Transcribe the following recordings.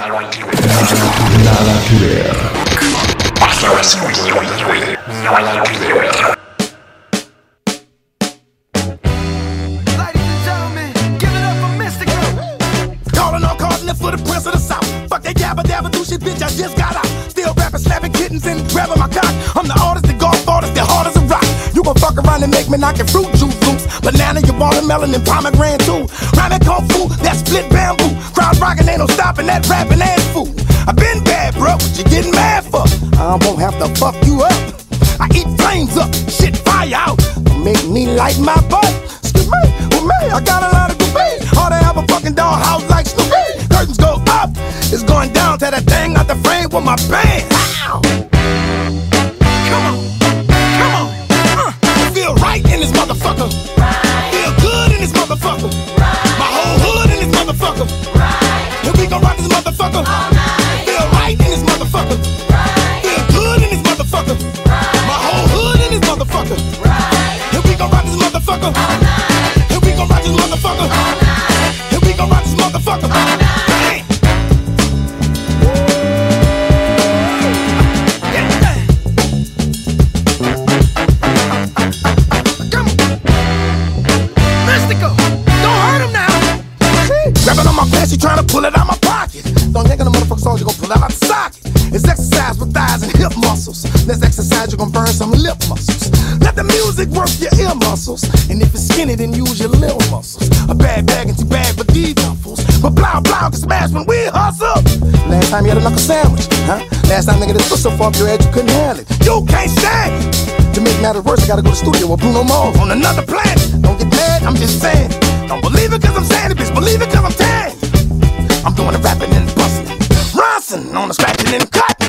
Nada que ver. Nada que ver. Hasta las 5 de la tarde. Nada que ver. For the prince of the south. Fuck that yabba dabba bitch. I just got out. Still rapping, slapping kittens and grabbing my cock. I'm the artist, the golf artist, the hard as a rock. You gon' fuck around and make me knock your fruit juice loose. Banana, your watermelon, and pomegranate too. Rhyming kung fu, that split bamboo. Crowd rocking, ain't no stopping that rapping ass fool. I been bad, bro, what you getting mad for? I won't have to fuck you up. I eat flames up, shit fire out. Make me light my butt. Excuse me, with me, I got a lot of debate. Ought to have a fucking dollhouse like Snoopy. Curtains go up, it's going down to that thing out the frame with my band. 고 muscles. And if it's skinny, then use your little muscles. A bad bag and two bag for these duffels. But blah blah can smash when we hustle. Last time you had a knuckle sandwich, huh? Last time nigga this was so far up your head you couldn't handle it. You can't stand. To make matters worse, I gotta go to the studio with Bruno Mars on another planet. Don't get mad, I'm just saying. Don't believe it cause I'm saying it, bitch. Believe it cause I'm saying. I'm doing the rapping and busting. Ronson on the scratching and cutting.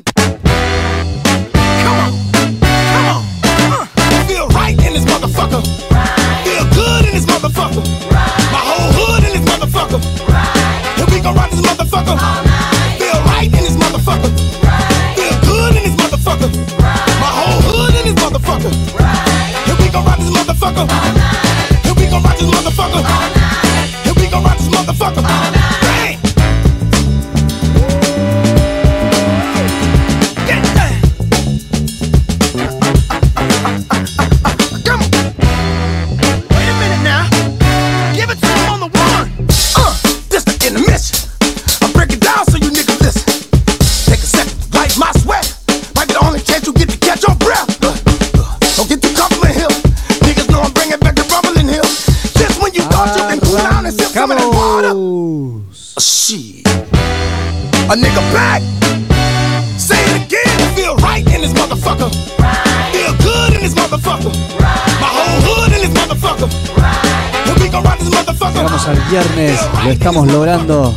Viernes, lo estamos logrando.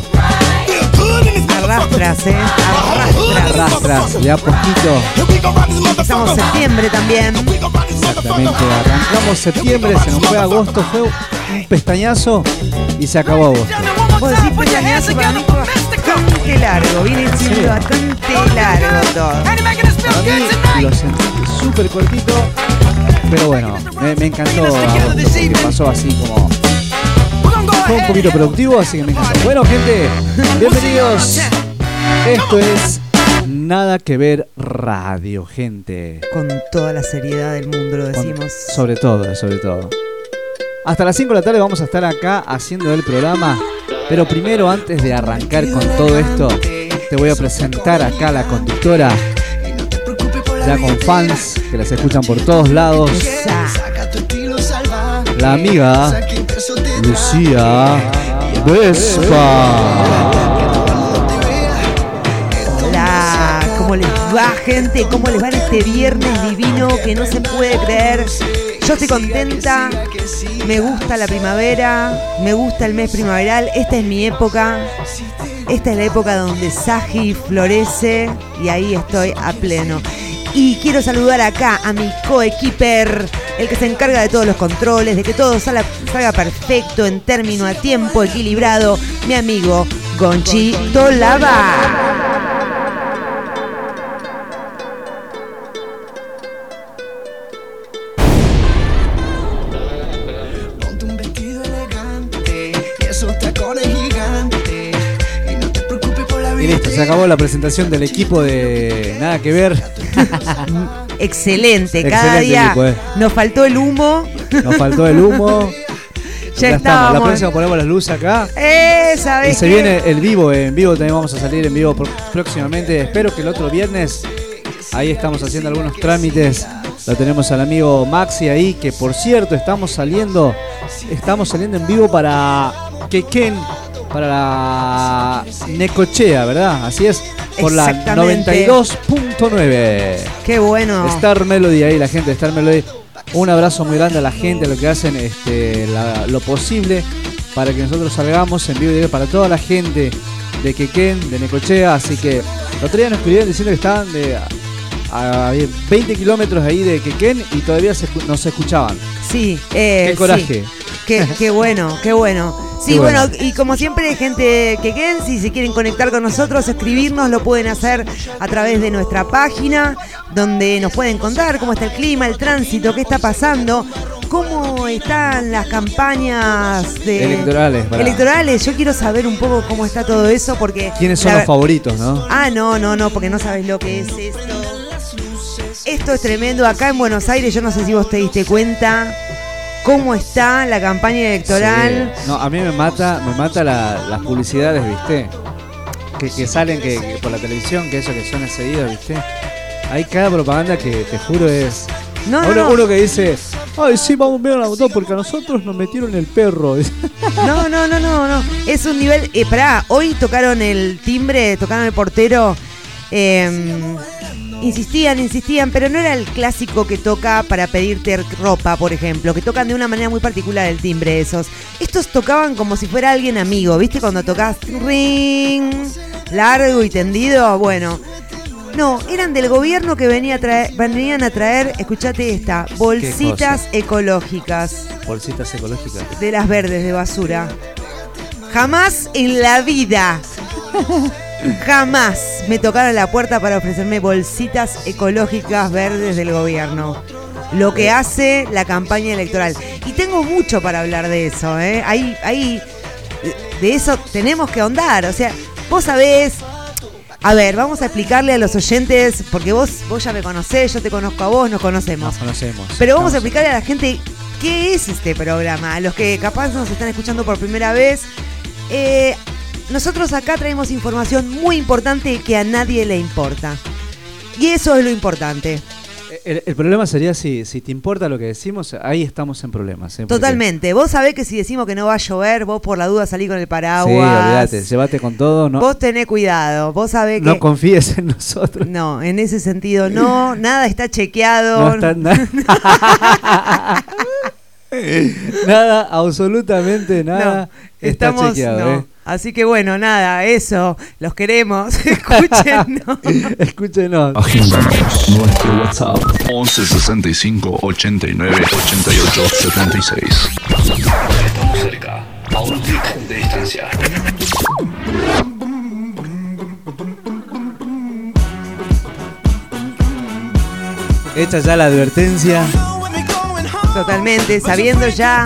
Arrastras, eh. Arrastras. Arrastras, de a poquito. Motherfucker. septiembre también. Exactamente, arrancamos septiembre, se nos fue agosto, fue un pestañazo y se acabó agosto. Vos decís pestañazo para mí bastante largo. Viene siendo bastante largo todo. Para mí lo sentí súper cortito, pero bueno, me, me encantó porque pasó así como... Fue un poquito productivo, así que me encantó. Bueno, gente, bienvenidos. Esto es Nada que ver radio, gente. Con toda la seriedad del mundo lo Con- decimos. sobre todo, sobre todo. Hasta las 5 de la tarde vamos a estar acá haciendo el programa. Pero primero, antes de arrancar con todo esto, te voy a presentar acá a la conductora. Ya con fans que las escuchan por todos lados. La amiga Lucía Vespa. Hola, ¿cómo les va, gente? ¿Cómo les va en este viernes divino que no se puede creer? Yo estoy contenta, me gusta la primavera, me gusta el mes primaveral, esta es mi época. Esta es la época donde Saji florece y ahí estoy a pleno. Y quiero saludar acá a mi coequiper, el que se encarga de todos los controles, de que todo salga, salga perfecto, en término, a tiempo, equilibrado, mi amigo Gonchito Lava. Ponte un vestido elegante y esos tacones gigantes. Y no te preocupes por la vida. El Listo, se acabó la presentación del equipo de Nada que ver. Excelente, cada Excelente día equipo, eh. nos faltó el humo. Nos faltó el humo. Ya, estamos. La próxima ponemos las luces acá. Eh, Y ¿sabés se qué? viene el vivo, en vivo también vamos a salir en vivo próximamente. Espero que el otro viernes, ahí estamos haciendo algunos trámites. Lo tenemos al amigo Maxi ahí, que por cierto estamos saliendo, estamos saliendo en vivo para Quequén, para la Necochea, ¿verdad? Así es, por la Exactamente. 92.9. Qué bueno. Star Melody ahí, la gente de Star Melody. Un abrazo muy grande a la gente, lo que hacen este, la- lo posible para que nosotros salgamos en vivo y directo para toda la gente de Quequén, de Necochea. Así que el otro día nos escribieron diciendo que estaban de, a, a 20 kilómetros ahí de Quequén y todavía se nos escuchaban. Sí, eh, Qué sí. Qué, qué bueno, qué bueno. Sí, Qué bueno. bueno. y como siempre, gente que queden, si se quieren conectar con nosotros, escribirnos, lo pueden hacer a través de nuestra página, donde nos pueden contar cómo está el clima, el tránsito, qué está pasando, cómo están las campañas de Electorales, para- electorales. Yo quiero saber un poco cómo está todo eso, porque ¿Quiénes son la los favoritos, no? Ah, no, no, no, porque no sabes lo que es esto. Esto es tremendo. Acá en Buenos Aires, yo no sé si vos te diste cuenta cómo está la campaña electoral. Sí. No, a mí me mata, me mata la- las publicidades, ¿viste? Que, que salen que, que por la televisión, que eso que suena seguido, ¿viste? Hay cada propaganda que te juro es. No, no, uno, no. uno que dice, ay sí, vamos bien a la votar porque a nosotros nos metieron el perro. No, no, no, no, no. Es un nivel. Eh, pará, hoy tocaron el timbre, tocaron el portero. eh, insistían, insistían, pero no era el clásico que toca para pedirte ropa, por ejemplo, que tocan de una manera muy particular el timbre esos. Estos tocaban como si fuera alguien amigo, ¿viste? Cuando tocas ring, largo y tendido, bueno. No, eran del gobierno que venía a traer, venían a traer, escuchate esta, bolsitas ecológicas Bolsitas ecológicas. de las verdes de basura. Jamás en la vida, jamás me tocaron la puerta para ofrecerme bolsitas ecológicas verdes del gobierno. Lo que hace la campaña electoral. Y tengo mucho para hablar de eso, ¿eh? Ahí, ahí, de eso tenemos que ahondar. O sea, vos sabés. A ver, vamos a explicarle a los oyentes, porque vos, vos ya me conocés, yo te conozco a vos, nos conocemos. Nos conocemos. Pero vamos a explicarle a la gente qué es este programa. A los que capaz nos están escuchando por primera vez. Eh, nosotros acá traemos información muy importante que a nadie le importa. Y eso es lo importante. El, el problema sería si, si te importa lo que decimos, ahí estamos en problemas. ¿eh? Totalmente. Vos sabés que si decimos que no va a llover, vos por la duda salí con el Sí, paraguas. olvídate, llévate con todo, no, Vos tenés cuidado. Vos sabés que. no confíes en nosotros. No, en ese sentido no, nada está chequeado. No está nada. nada, absolutamente nada. No, está estamos, chequeado, no. ¿eh? Así que bueno, nada, eso, los queremos, escúchenos. Escúchenos. Agéndanos nuestro WhatsApp 11 65 89 88 76. Estamos cerca, a un clic de distancia. Hecha ya la advertencia. Totalmente, sabiendo ya.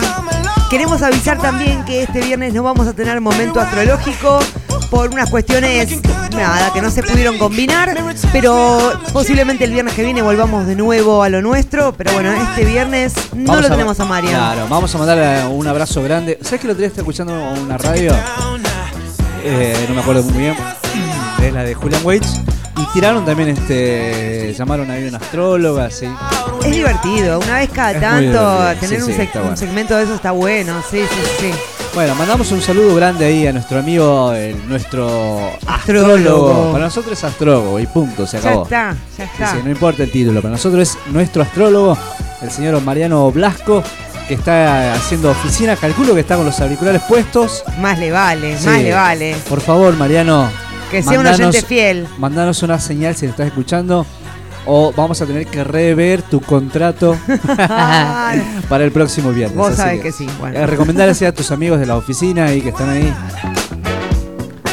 Queremos avisar también que este viernes no vamos a tener momento astrológico por unas cuestiones, nada, que no se pudieron combinar, pero posiblemente el viernes que viene volvamos de nuevo a lo nuestro, pero bueno, este viernes no Vamos lo tenemos a Marian. Claro, vamos a mandar un abrazo grande. ¿Sabes que día estaba escuchando una radio? Eh, no me acuerdo muy bien. Es la de Julian Waits. Y tiraron también este. Llamaron ahí una astróloga, sí. Es divertido, una vez cada tanto tener sí, un, sí, seg- está un bueno. segmento de eso está bueno, sí, sí, sí. Bueno, mandamos un saludo grande ahí a nuestro amigo, el- nuestro Astrólogo. astrólogo. Para nosotros es astrólogo y punto, se Ya acabó. está, ya está. sí, no importa el título, para nosotros es nuestro astrólogo, el señor Mariano Blasco, que está haciendo oficina. Calculo que está con los auriculares puestos. Más le vale, Sí. más le vale. Por favor, Mariano, Que sea un mandanos- oyente fiel. mandanos una señal si lo estás escuchando. O vamos a tener que rever tu contrato para el próximo viernes. Vos sabés que sí, bueno. eh, a tus amigos de la oficina y que están ahí.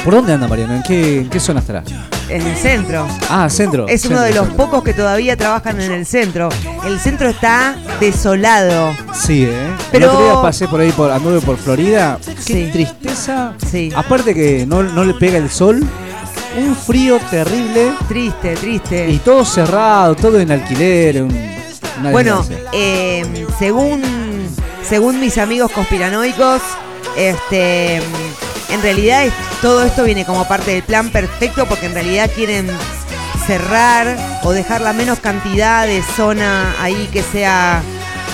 ¿Por dónde anda Mariano? ¿En qué, en qué zona estará? En el centro. Ah, centro. Es uno de los centro. pocos que todavía trabajan en el centro. El centro está desolado. Sí, ¿eh? Pero- El otro día pasé por ahí, por, anduve por Florida. Qué Sí. tristeza. Sí. Aparte que no, no le pega el sol. Un frío terrible Triste, triste. y todo cerrado, todo en alquiler. un- una Bueno, eh, según, según mis amigos conspiranoicos, este, en realidad es- todo esto viene como parte del plan perfecto porque en realidad quieren cerrar o dejar la menos cantidad de zona ahí que sea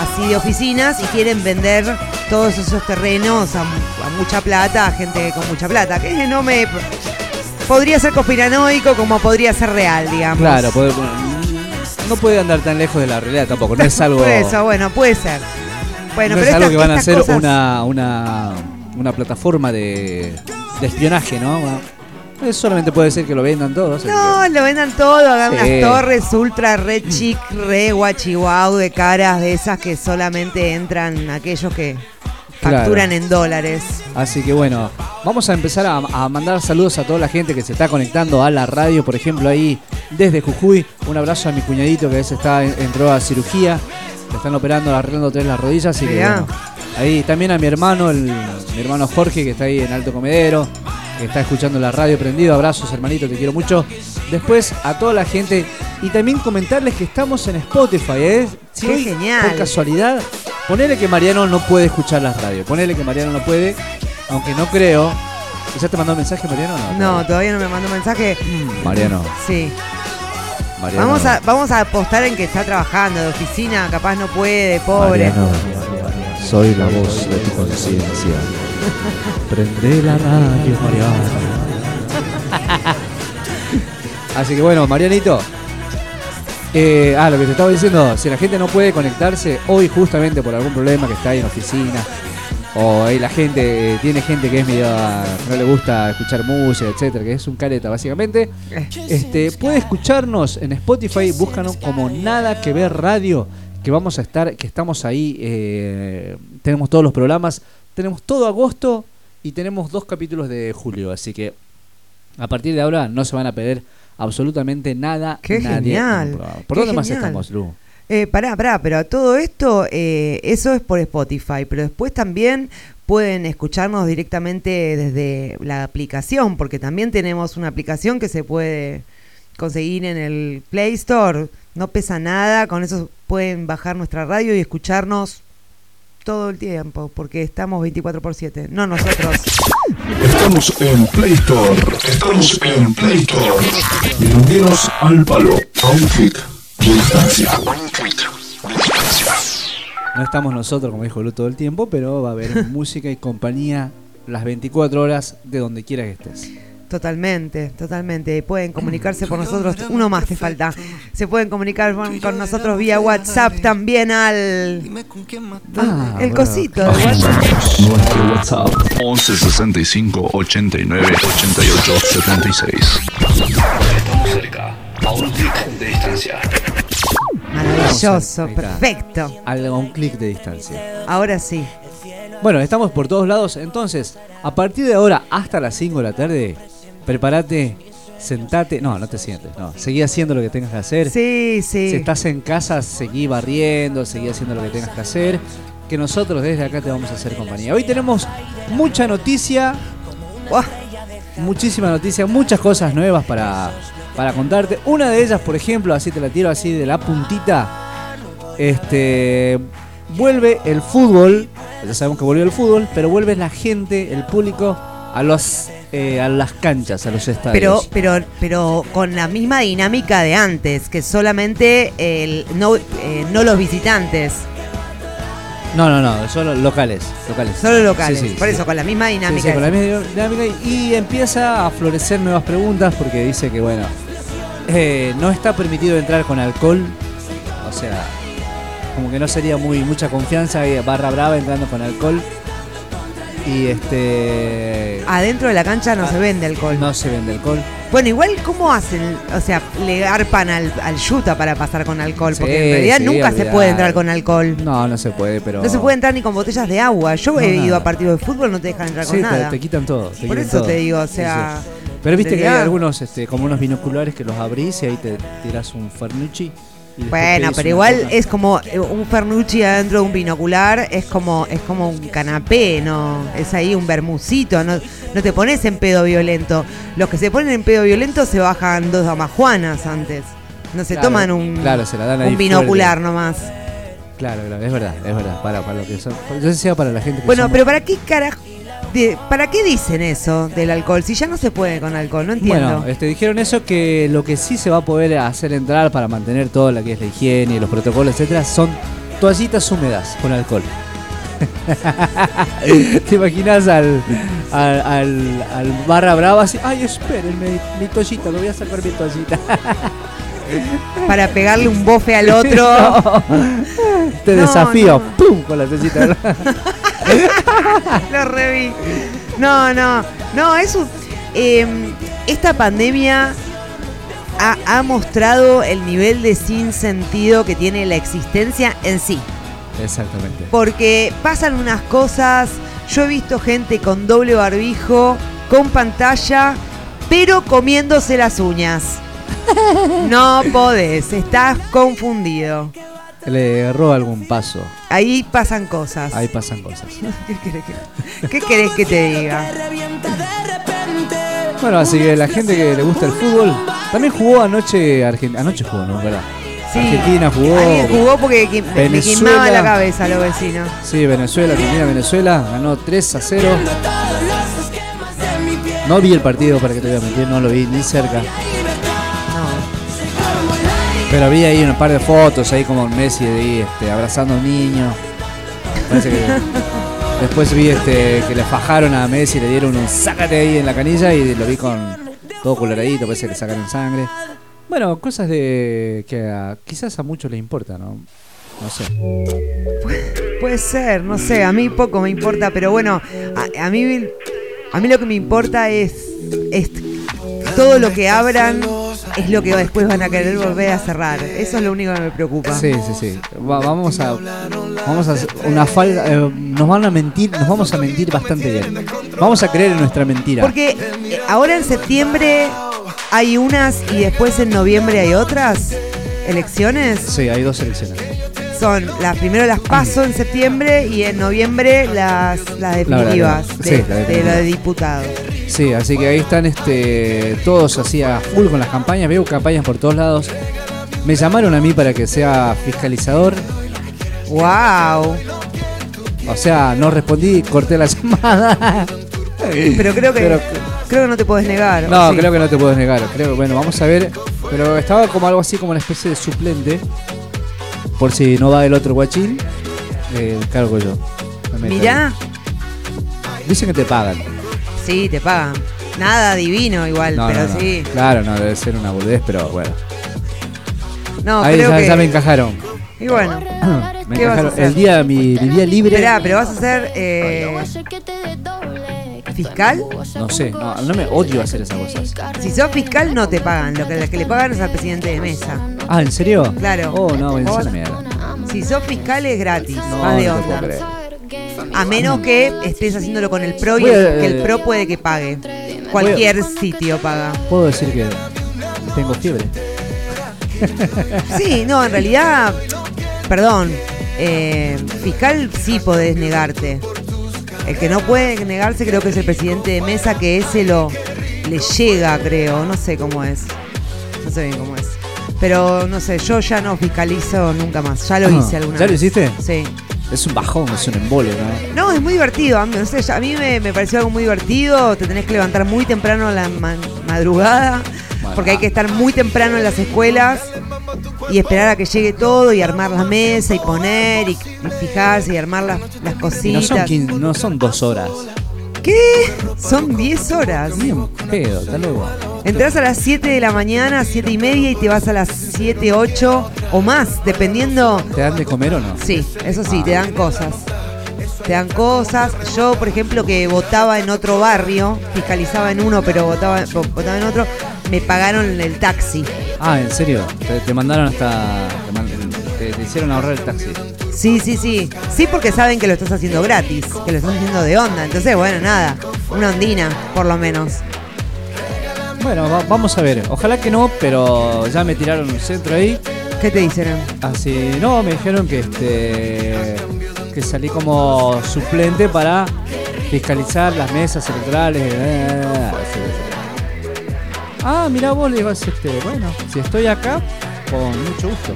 así de oficinas y quieren vender todos esos terrenos a, a mucha plata, a gente con mucha plata, que no me... Podría ser conspiranoico como podría ser real, digamos. Claro, puede- no puede andar tan lejos de la realidad tampoco. No es algo, Por eso, bueno, puede ser. Bueno, no pero es algo que van a hacer cosas- una, una, una plataforma de, de espionaje, ¿no? Eh, solamente puede ser que lo vendan todos. así No, lo vendan todo, hagan Sí. unas torres ultra re chic, re guachihuau de caras de esas que solamente entran aquellos que Claro. facturan en dólares. así que bueno, vamos a empezar a, a mandar saludos a toda la gente que se está conectando a la radio, por ejemplo, ahí desde Jujuy. Un abrazo a mi cuñadito que a veces está, entró a cirugía. Le están operando, arreglando tres las rodillas. Así que bueno, ahí también a mi hermano, el, mi hermano Jorge, que está ahí en Alto Comedero, que está escuchando la radio prendido. Abrazos, hermanito, te quiero mucho. Después a toda la gente y también comentarles que estamos en Spotify, ¿eh? Si Qué genial. Por casualidad, ponele que Mariano no puede escuchar las radios. Ponele que Mariano no puede, aunque no creo. ¿Ya te mandó mensaje, Mariano? No, todavía no me mandó mensaje. Mariano, Sí. Mariano. Vamos a, vamos a apostar en que está trabajando de oficina, capaz no puede, pobre. Mariano, soy la voz de tu conciencia. Prende la radio, Mariano. Así que bueno, Marianito. Eh, ah, lo que te estaba diciendo, si la gente no puede conectarse hoy justamente por algún problema que está ahí en oficina, o ahí la gente, eh, tiene gente que es medio, no le gusta escuchar música, etcétera, que es un careta básicamente, este, puede escucharnos en Spotify, búscanos como Nada que ver radio, que vamos a estar, que estamos ahí, eh, tenemos todos los programas, tenemos todo agosto y tenemos dos capítulos de julio, así que a partir de ahora no se van a perder absolutamente nada. Qué nadie en genial. ¿Por qué dónde más estamos, Lu? Eh, pará, pará, pero todo esto, eh, eso es por Spotify, pero después también pueden escucharnos directamente desde la aplicación, porque también tenemos una aplicación que se puede conseguir en el Play Store, no pesa nada, con eso pueden bajar nuestra radio y escucharnos todo el tiempo, porque estamos 24 por 7, no nosotros. Estamos en Play Store. Estamos en Play Store. Bienvenidos al palo. A un clic de distancia. A un clic de distancia. No estamos nosotros, como dijo Lu, todo el tiempo, pero va a haber música y compañía las 24 horas de donde quiera que estés. Totalmente, totalmente. Pueden comunicarse por nosotros. Uno más te falta. Se pueden comunicar con, con nosotros vía WhatsApp también al. Ah, el cosito de WhatsApp. Nuestro WhatsApp 11 65 89 88 76. Estamos cerca. A un clic de distancia. Maravilloso, perfecto. A un clic de distancia. Ahora sí. Bueno, estamos por todos lados. Entonces, a partir de ahora hasta las 5 de la tarde, prepárate, sentate. No, no te sientes. No, seguí haciendo lo que tengas que hacer. Sí, sí. Si estás en casa, seguí barriendo, seguí haciendo lo que tengas que hacer. Que nosotros desde acá te vamos a hacer compañía. Hoy tenemos mucha noticia, Buah, muchísima noticia, muchas cosas nuevas para, para contarte. Una de ellas, por ejemplo, así te la tiro así de la puntita. Este vuelve el fútbol. Ya sabemos que volvió el fútbol, pero vuelve la gente, el público, a los eh, a las canchas, a los pero, estadios. pero, pero con la misma dinámica de antes, que solamente el, no, eh, no los visitantes, no, no, no, solo locales, locales. solo locales. Sí, sí, Por sí. eso, con la misma dinámica. sí, con la misma dinámica y empieza a florecer nuevas preguntas porque dice que bueno eh, no está permitido entrar con alcohol o sea como que no sería muy mucha confianza y barra brava entrando con alcohol y este Adentro de la cancha no Ah, se vende alcohol. no se vende alcohol Bueno, igual, ¿cómo hacen? O sea, le arpan al, al yuta para pasar con alcohol. Sí, porque en realidad sí, nunca se puede entrar con alcohol. no no se puede pero No se puede entrar ni con botellas de agua. Yo No, he ido nada. a partidos de fútbol, no te dejan entrar Sí, con te, nada. te quitan todo te Por quitan eso todo. te digo, o sea. pero viste que hay algunos este, como unos binoculares que los abrís y ahí te tiras un fernucci Bueno, pero igual es como eh, un Fernucci adentro de un binocular, es como es como un canapé, ¿no? Es ahí un bermucito, no, no te pones en pedo violento. Los que se ponen en pedo violento se bajan dos damajuanas antes. No se Claro, toman un, claro, se la dan un binocular fuerte. nomás. Claro, claro, es verdad, es verdad. Para, para lo que son. Yo decía para la gente que Bueno, somos- pero ¿para qué carajo? De- ¿Para qué dicen eso del alcohol? Si ya no se puede con alcohol, no entiendo. Bueno, este, dijeron eso que lo que sí se va a poder hacer entrar para mantener todo lo que es la higiene y los protocolos, etcétera, son toallitas húmedas con alcohol. ¿Te imaginas al, al, al, al barra brava así? Ay, espérenme, mi toallita, me voy a sacar mi toallita. Para pegarle un bofe al otro. Te No, desafío, no. ¡pum! con la toallita. Lo reví. No, no, no, es un. eh, esta pandemia ha, ha mostrado el nivel de sinsentido que tiene la existencia en sí. Exactamente. Porque pasan unas cosas. Yo he visto gente con doble barbijo, con pantalla, pero comiéndose las uñas. No podés, estás confundido. Le roba algún paso. Ahí pasan cosas. Ahí pasan cosas. ¿Qué querés que, qué querés que te diga? Bueno, así que la gente que le gusta el fútbol también jugó anoche. Argen- Anoche jugó, ¿no? ¿Verdad? Sí. Argentina jugó. Alguien jugó porque que- me quemaba la cabeza a los vecinos. Sí, Venezuela, Argentina, Venezuela. Ganó 3 a 0. No vi el partido, para que te voy a mentir, no lo vi ni cerca. Pero vi ahí un par de fotos, ahí como Messi ahí, este, abrazando a un niño. Parece que. Después vi este, que le fajaron a Messi, le dieron un sácate ahí en la canilla y lo vi con todo coloradito, parece que le sacaron sangre. Bueno, cosas de que a- quizás a muchos les importa, ¿no? No sé. Puede ser, no sé, a mí poco me importa, pero bueno, a, a mí a mí lo que me importa es, es todo lo que abran es lo que después van a querer volver a cerrar. Eso es lo único que me preocupa. Sí, sí, sí. Va- vamos a vamos a una falta eh, nos van a mentir, nos vamos a mentir bastante bien. Vamos a creer en nuestra mentira. Porque eh, ahora en septiembre hay unas y después en noviembre hay otras elecciones. Sí, hay dos elecciones. Son las primero las paso en septiembre y en noviembre las, las definitivas verdad, de, sí, la de la de diputados. Sí, así que ahí están este todos así a full con las campañas, veo campañas por todos lados. Me llamaron a mí para que sea fiscalizador, ¡Wow! o sea, no respondí, corté la llamada. Pero creo que Pero- creo que no te puedes negar. No, sí. creo que no te puedes negar. Creo bueno, vamos a ver. Pero estaba como algo así como una especie de suplente. Por si no va el otro guachín, eh, cargo yo. Me Mirá. Dicen que te pagan. sí, te pagan. Nada divino igual, No, pero no, no. sí. Claro, no, debe ser una boludez, pero bueno. No, Ahí creo ya, que ya me encajaron. Y bueno, Me ¿Qué vas a encajaron. hacer? El día, mi, mi día libre. esperá, pero vas a ser eh, fiscal. No sé, no, no me odio hacer esas cosas. Si sos fiscal no te pagan, lo que, lo que le pagan es al presidente de mesa. Ah, ¿en serio? Claro. Oh, no, en la mierda. Si sos fiscal es gratis, No, más de no te puedo onda. A menos que estés haciéndolo con el pro y el, que el pro puede que pague. Cualquier sitio paga. Puedo decir que tengo fiebre. Sí, no, en realidad, perdón, eh, fiscal sí podés negarte. El que no puede negarse creo que es el presidente de mesa, que ese lo le llega, creo, no sé cómo es. No sé bien cómo es. Pero no sé, yo ya no fiscalizo nunca más. Ya lo Ah, hice alguna ¿ya lo vez. hiciste? Sí. Es un bajón, es un embole, ¿no? No, es muy divertido. A mí, no sé, a mí me, me pareció algo muy divertido. Te tenés que levantar muy temprano a la ma- madrugada. Porque hay que estar muy temprano en las escuelas y esperar a que llegue todo y armar la mesa y poner y, y fijarse y armar las, las Y no cositas. son, no son dos horas. ¿Qué? Son 10 horas. Ni un pedo, está luego. Entras a las 7 de la mañana, 7 y media y te vas a las 7, 8 o más, dependiendo. ¿Te dan de comer o no? Sí, eso sí, te dan cosas. Te dan cosas. Yo, por ejemplo, que votaba en otro barrio, fiscalizaba en uno, pero votaba, vo- votaba en otro, me pagaron el taxi. Ah, ¿en serio? Te, te mandaron hasta... Te, man- te- te hicieron ahorrar el taxi. Sí, sí, sí. Sí, porque saben que lo estás haciendo gratis, que lo estás haciendo de onda. Entonces, bueno, nada, una ondina, por lo menos. Bueno, va- vamos a ver. Ojalá que no, pero ya me tiraron un centro ahí. ¿Qué te dijeron? Así, no, me dijeron que este que salí como suplente para fiscalizar las mesas electorales. eh, sí, sí. Ah, mira vos, le digo, este, bueno, si estoy acá, con mucho gusto.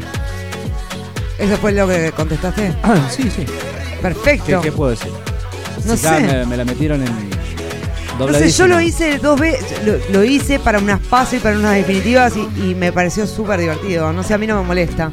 ¿Eso fue lo que contestaste? Ah, sí, sí. ¿Qué, Perfecto. qué puedo decir? No Si sé. Me, me la metieron en dobladísimo. yo lo hice dos veces, lo, lo hice para unas pasos y para unas definitivas y, y me pareció súper divertido. No sé, a mí no me molesta.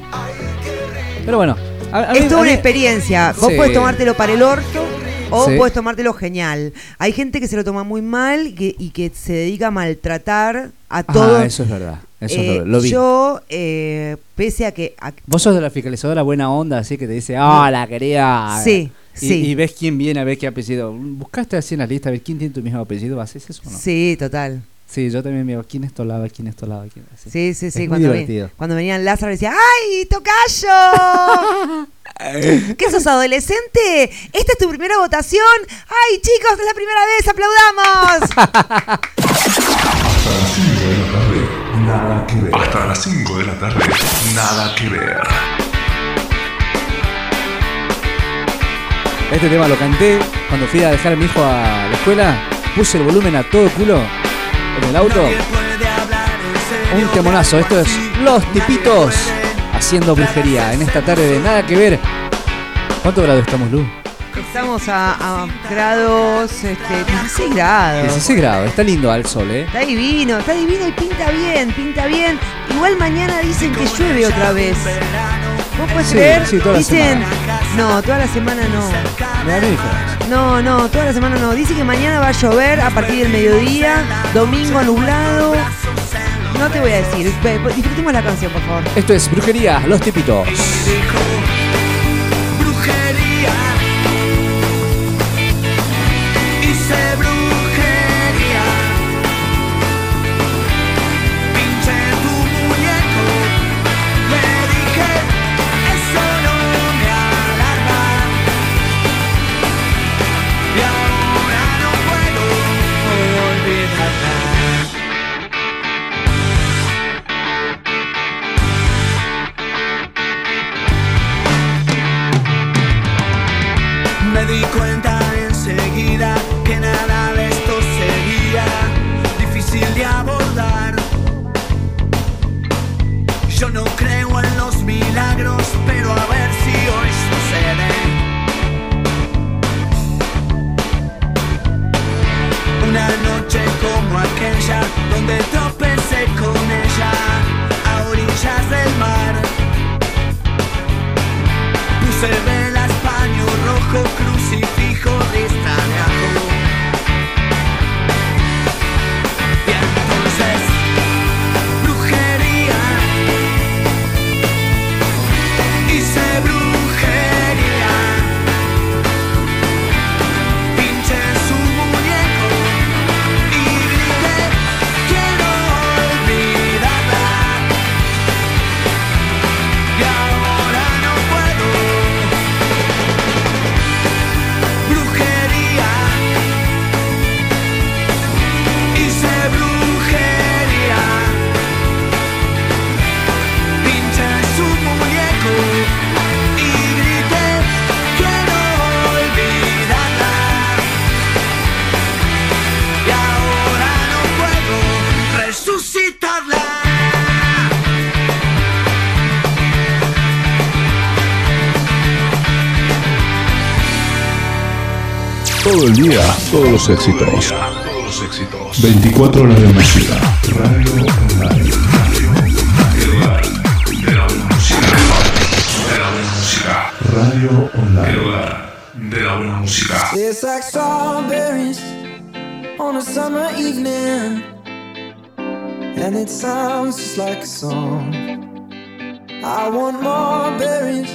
Pero bueno, a, a mí- es toda a una mí- experiencia. Vos Sí. podés tomártelo para el orto o Sí. podés tomártelo genial. Hay gente que se lo toma muy mal y que, y que se dedica a maltratar a Ah, todos. eso es verdad. Eso Eh, lo, lo vi. Yo, eh, pese a que... a- Vos sos de la fiscalizadora buena onda, así que te dice, ah, la quería. Sí, y, sí. y ves quién viene, a ver qué apellido. Buscaste así en la lista, a ver quién tiene tu mismo apellido, ¿haces eso o no? Sí, total. Sí, yo también digo, ¿quién es Tolaba? ¿Quién es Tolaba? ¿Quién es? Sí, sí, sí. muy cuando, cuando venían Lázaro decía, ¡ay, tocayo! ¿Qué sos adolescente? ¿Esta es tu primera votación? ¡Ay, chicos, es la primera vez! ¡Aplaudamos! Hasta las 5 de la tarde, nada que ver. Este tema lo canté cuando fui a dejar a mi hijo a la escuela. Puse el volumen a todo culo en el auto. Un temonazo. Esto es Los Tipitos haciendo brujería en esta tarde de nada que ver. ¿Cuánto grado estamos, Lu? Estamos a, a grados, este, 16 grados. 16 grados. Está lindo al sol, ¿eh? Está divino, está divino y pinta bien, pinta bien. Igual mañana dicen que llueve otra vez. ¿Vos podés Sí, creer? sí, toda la dicen, semana. no, toda la semana no. Me da diferencia. No, no, toda la semana no. Dice que mañana va a llover a partir del mediodía, domingo nublado. No te voy a decir. Ve, Disfrutemos la canción, por favor. Esto es brujería, Los Tipitos. Todos los éxitos. Todos los éxitos. 24 horas de música. Radio online. Radio online. De la buena música. It's like strawberries on a summer evening, and it sounds just like a song. I want more berries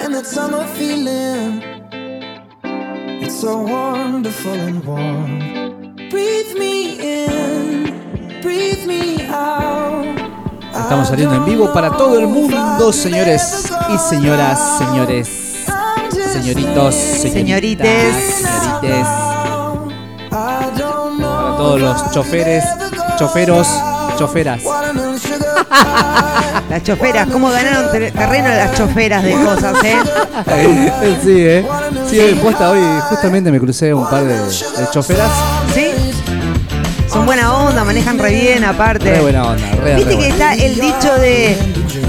and that summer feeling. It's so wonderful and warm. Breathe me in, breathe me out. Estamos saliendo en vivo para todo el mundo, señores y señoras, señores, señoritos, señoritas, Señorites. para todos los choferes, choferos, choferas. Las choferas, ¿cómo ganaron ter- terreno las choferas de cosas, eh? sí, eh. Hoy justamente me crucé un par de, de choferas. ¿Sí? Son buena onda, manejan re bien aparte. Re buena onda, re, Viste re que buena. está el dicho de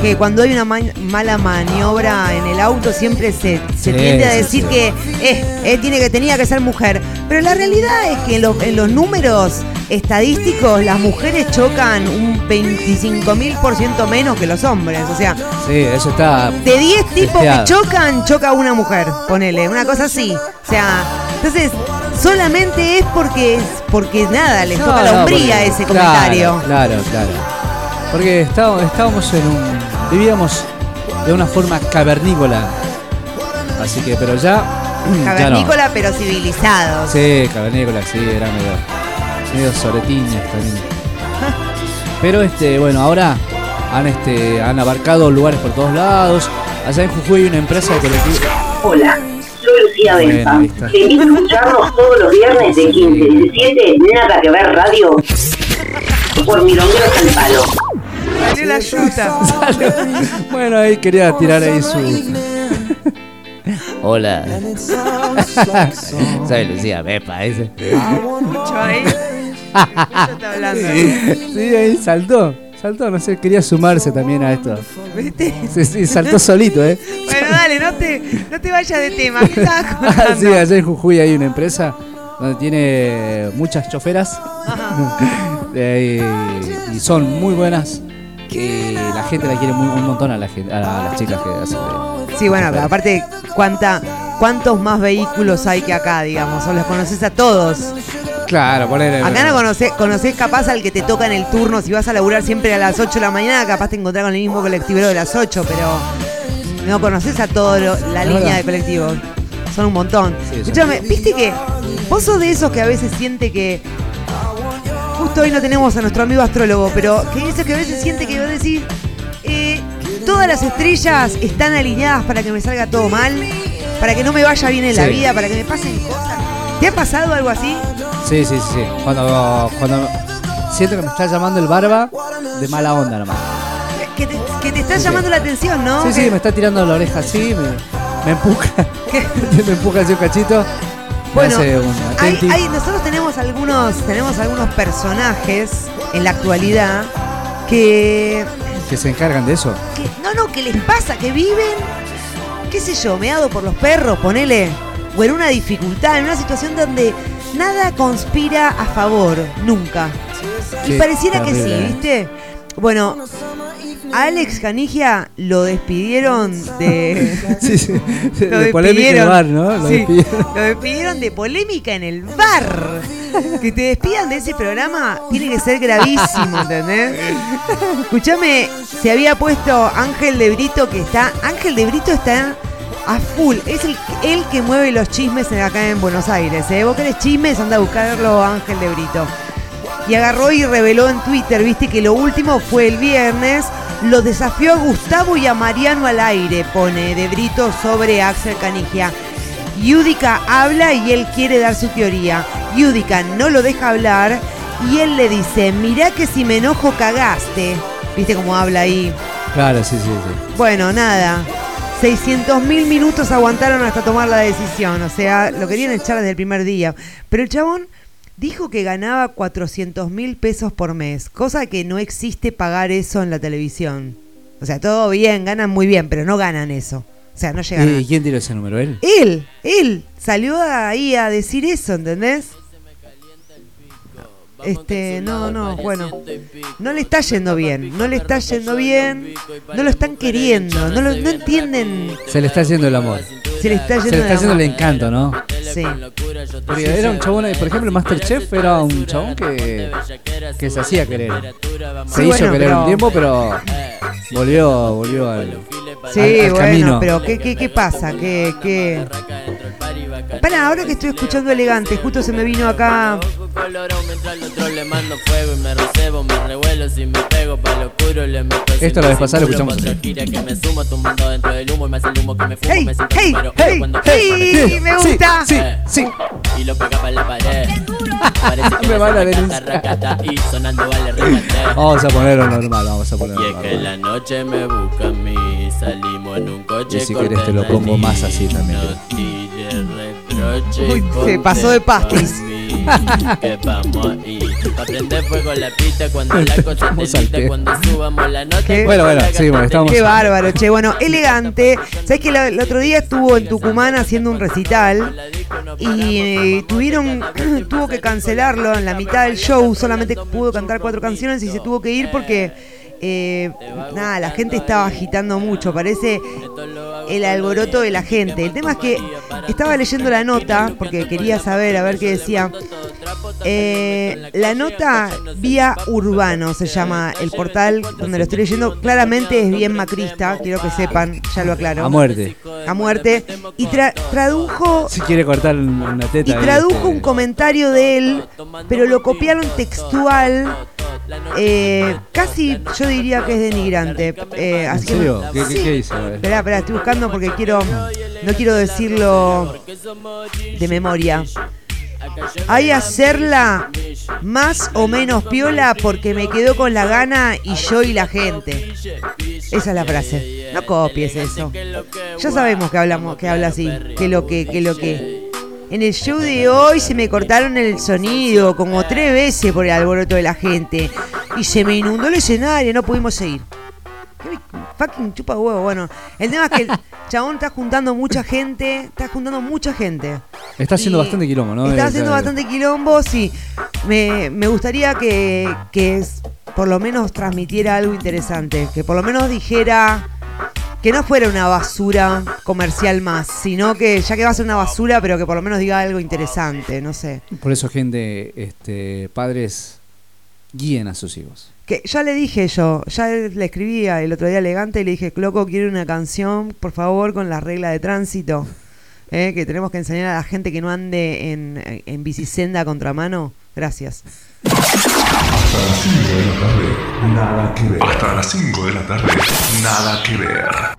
que cuando hay una ma- mala maniobra en el auto siempre se, se Sí, tiende a sí, decir sí. que eh, eh, tiene que tenía que ser mujer. Pero la realidad es que en los, en los números estadísticos las mujeres chocan un 25.000% menos que los hombres. O sea, Sí, eso está. de 10 tipos que chocan, choca una mujer, ponele, una cosa así. O sea, entonces solamente es porque porque nada, les No, toca la hombría porque- ese comentario. Claro, claro. Porque estábamos, estábamos en un. Vivíamos de una forma cavernícola. Así que, pero ya. ya no. Cavernícola pero civilizados. Sí, cavernícola, sí, era medio. Medio soretiños también. Pero este, bueno, ahora han este. han abarcado lugares por todos lados. Allá en Jujuy hay una empresa de colectivo. Hola, soy Lucía Bueno, ahí está. Te invito a escucharnos todos los viernes de 15 a 17, nada que ver radio, por Milongueros al Palo. Salió la yuta. Bueno, ahí quería tirar ahí su. Hola. Soy Lucía Pepa, ese. Está hablando. Sí, ahí saltó. Saltó, no sé, quería sumarse también a esto. ¿Viste? Sí, sí, saltó solito, ¿eh? Bueno, dale, no te, no te vayas de tema. ¿Qué estabas Ah, contando? sí, allá en Jujuy hay una empresa donde tiene muchas choferas Eh, y son muy buenas. Y la gente la quiere muy, un montón a, la gente, a las chicas que hacen. de- Sí, bueno, pero aparte, ¿cuánta, ¿cuántos más vehículos hay que acá, digamos? O los conoces a todos. Claro, poner. Acá no conocés, conocés capaz al que te toca en el turno. Si vas a laburar siempre a las 8 de la mañana, capaz te encontrás con el mismo colectivero de las 8, pero no conoces a toda la línea de colectivos. Son un montón. Sí, Escúchame, ¿viste que vos sos de esos que a veces siente que. Justo hoy no tenemos a nuestro amigo astrólogo, pero que dice que a veces siente que vos decís. eh, todas las estrellas están alineadas para que me salga todo mal, para que no me vaya bien en la vida, para que me pasen cosas. ¿Te ha pasado algo así? Sí, sí, sí. Cuando, cuando siento que me está llamando el barba de mala onda nomás. Que te, que te está Sí, sí. llamando la atención, ¿no? Sí, sí, me está tirando la oreja así, me, me empuja. me empuja así un cachito. Bueno, hay- hay- nosotros tenemos algunos, tenemos algunos personajes en la actualidad que, que se encargan de eso. que- no, no, que les pasa, que viven, qué sé yo, meado por los perros, ponele, o en una dificultad, en una situación donde nada conspira a favor, nunca. Y pareciera que sí. ¿viste? Bueno, a Alex Canigia lo despidieron de... Sí, sí. Lo De polémica en el bar, ¿no? Lo Sí, despidieron. lo despidieron de polémica en el bar. Que te despidan de ese programa tiene que ser gravísimo, ¿entendés? Escúchame, se había puesto Ángel de Brito que está. Ángel de Brito está a full. Es el, el que mueve los chismes acá en Buenos Aires. ¿eh? Vos querés chismes, anda a buscarlo Ángel de Brito. Y agarró y reveló en Twitter, viste, que lo último fue el viernes. Lo desafió a Gustavo y a Mariano al aire, pone de Brito sobre Axel Canigia. Yudica habla y él quiere dar su teoría. Yudica no lo deja hablar y él le dice, mirá que si me enojo cagaste. ¿Viste cómo habla ahí? Claro, sí, sí, sí. Bueno, nada. 600 mil minutos aguantaron hasta tomar la decisión. O sea, lo querían echar desde el primer día. Pero el chabón dijo que ganaba 400 mil pesos por mes. Cosa que no existe pagar eso en la televisión. O sea, todo bien, ganan muy bien, pero no ganan eso. O sea, no llegan a... ¿Y quién tiró ese número? ¿Él? Él, él salió ahí a decir eso, ¿entendés? Este, no, no, bueno, no le está yendo bien, no le está yendo bien, no lo están queriendo, no, lo, no entienden, Se le está haciendo el amor. se le está yendo Se le está haciendo el encanto, ¿no? Sí. Porque era un chabón, por ejemplo, Masterchef era un chabón que, que se hacía querer. Se Sí, hizo bueno, querer pero- un tiempo, pero volvió, volvió al, Sí, al- al bueno, camino. pero ¿qué, qué, qué pasa? ¿Qué, qué? Para, ahora que estoy escuchando elegante, justo se me vino acá. Esto la vez pasada lo escuchamos. ¡Hey! ¡Hey! ¡Hey! ¡Hey! ¡Me gusta! Sí, sí. Y lo pegaba en la pared. Parece que Me van a denunciar. racata y sonando vale remate. Vamos a ponerlo normal, vamos a Y ponerlo es que normal. la noche me busca a mí, salimos en un coche. Y si querés te lo pongo más así también. Uy, se pasó de pastis. Que vamos ahí. Pa' prender fuego la pista cuando la cosa te pie. cuando subamos la nota. ¿Qué? Bueno, bueno, seguimos, estamos- Qué bárbaro, che. Bueno, elegante. ¿Sabes que el otro día estuvo en Tucumán haciendo un recital? Y eh, tuvieron, tuvo que cancelarlo en la mitad del show. Solamente pudo cantar cuatro canciones y se tuvo que ir porque. Eh, nada, la gente estaba agitando mucho, parece el alboroto de la gente. El tema es que estaba leyendo la nota porque quería saber, a ver qué decía. Eh, la nota vía urbano se llama el portal donde lo estoy leyendo. Claramente es bien macrista, quiero que sepan, ya lo aclaro. A muerte. A muerte. Y tra- tradujo Si quiere cortar una teta. y tradujo este, un comentario de él, pero lo copiaron textual. Eh, casi yo diría que es denigrante. Eh, ¿En así serio? ¿Qué, qué, Sí. qué hizo? Esperá, esperá, estoy buscando porque quiero. No quiero decirlo de memoria. Hay hacerla más o menos piola porque me quedó con la gana y yo y la gente. Esa es la frase. No copies eso. Ya sabemos que hablamos, que habla así, que lo que, que lo que. En el show de hoy se me cortaron el sonido como tres veces por el alboroto de la gente. Y se me inundó el escenario, no pudimos seguir. Qué Fucking chupa huevo. Bueno, el tema es que el chabón está juntando mucha gente. Está juntando mucha gente. Está haciendo Y bastante quilombo, ¿no? Está haciendo bastante quilombo, sí. Me, me gustaría que, que por lo menos transmitiera algo interesante. Que por lo menos dijera que no fuera una basura comercial más, sino que ya que va a ser una basura, pero que por lo menos diga algo interesante, no sé. Por eso, gente, este, padres, guíen a sus hijos. Que ya le dije yo, ya le escribí el otro día elegante y le dije, loco, quiero una canción, por favor, con la regla de tránsito. eh, que tenemos que enseñar a la gente que no ande en, en bicisenda a contramano. Gracias. Nada que ver. Hasta las 5 de la tarde. Nada que ver.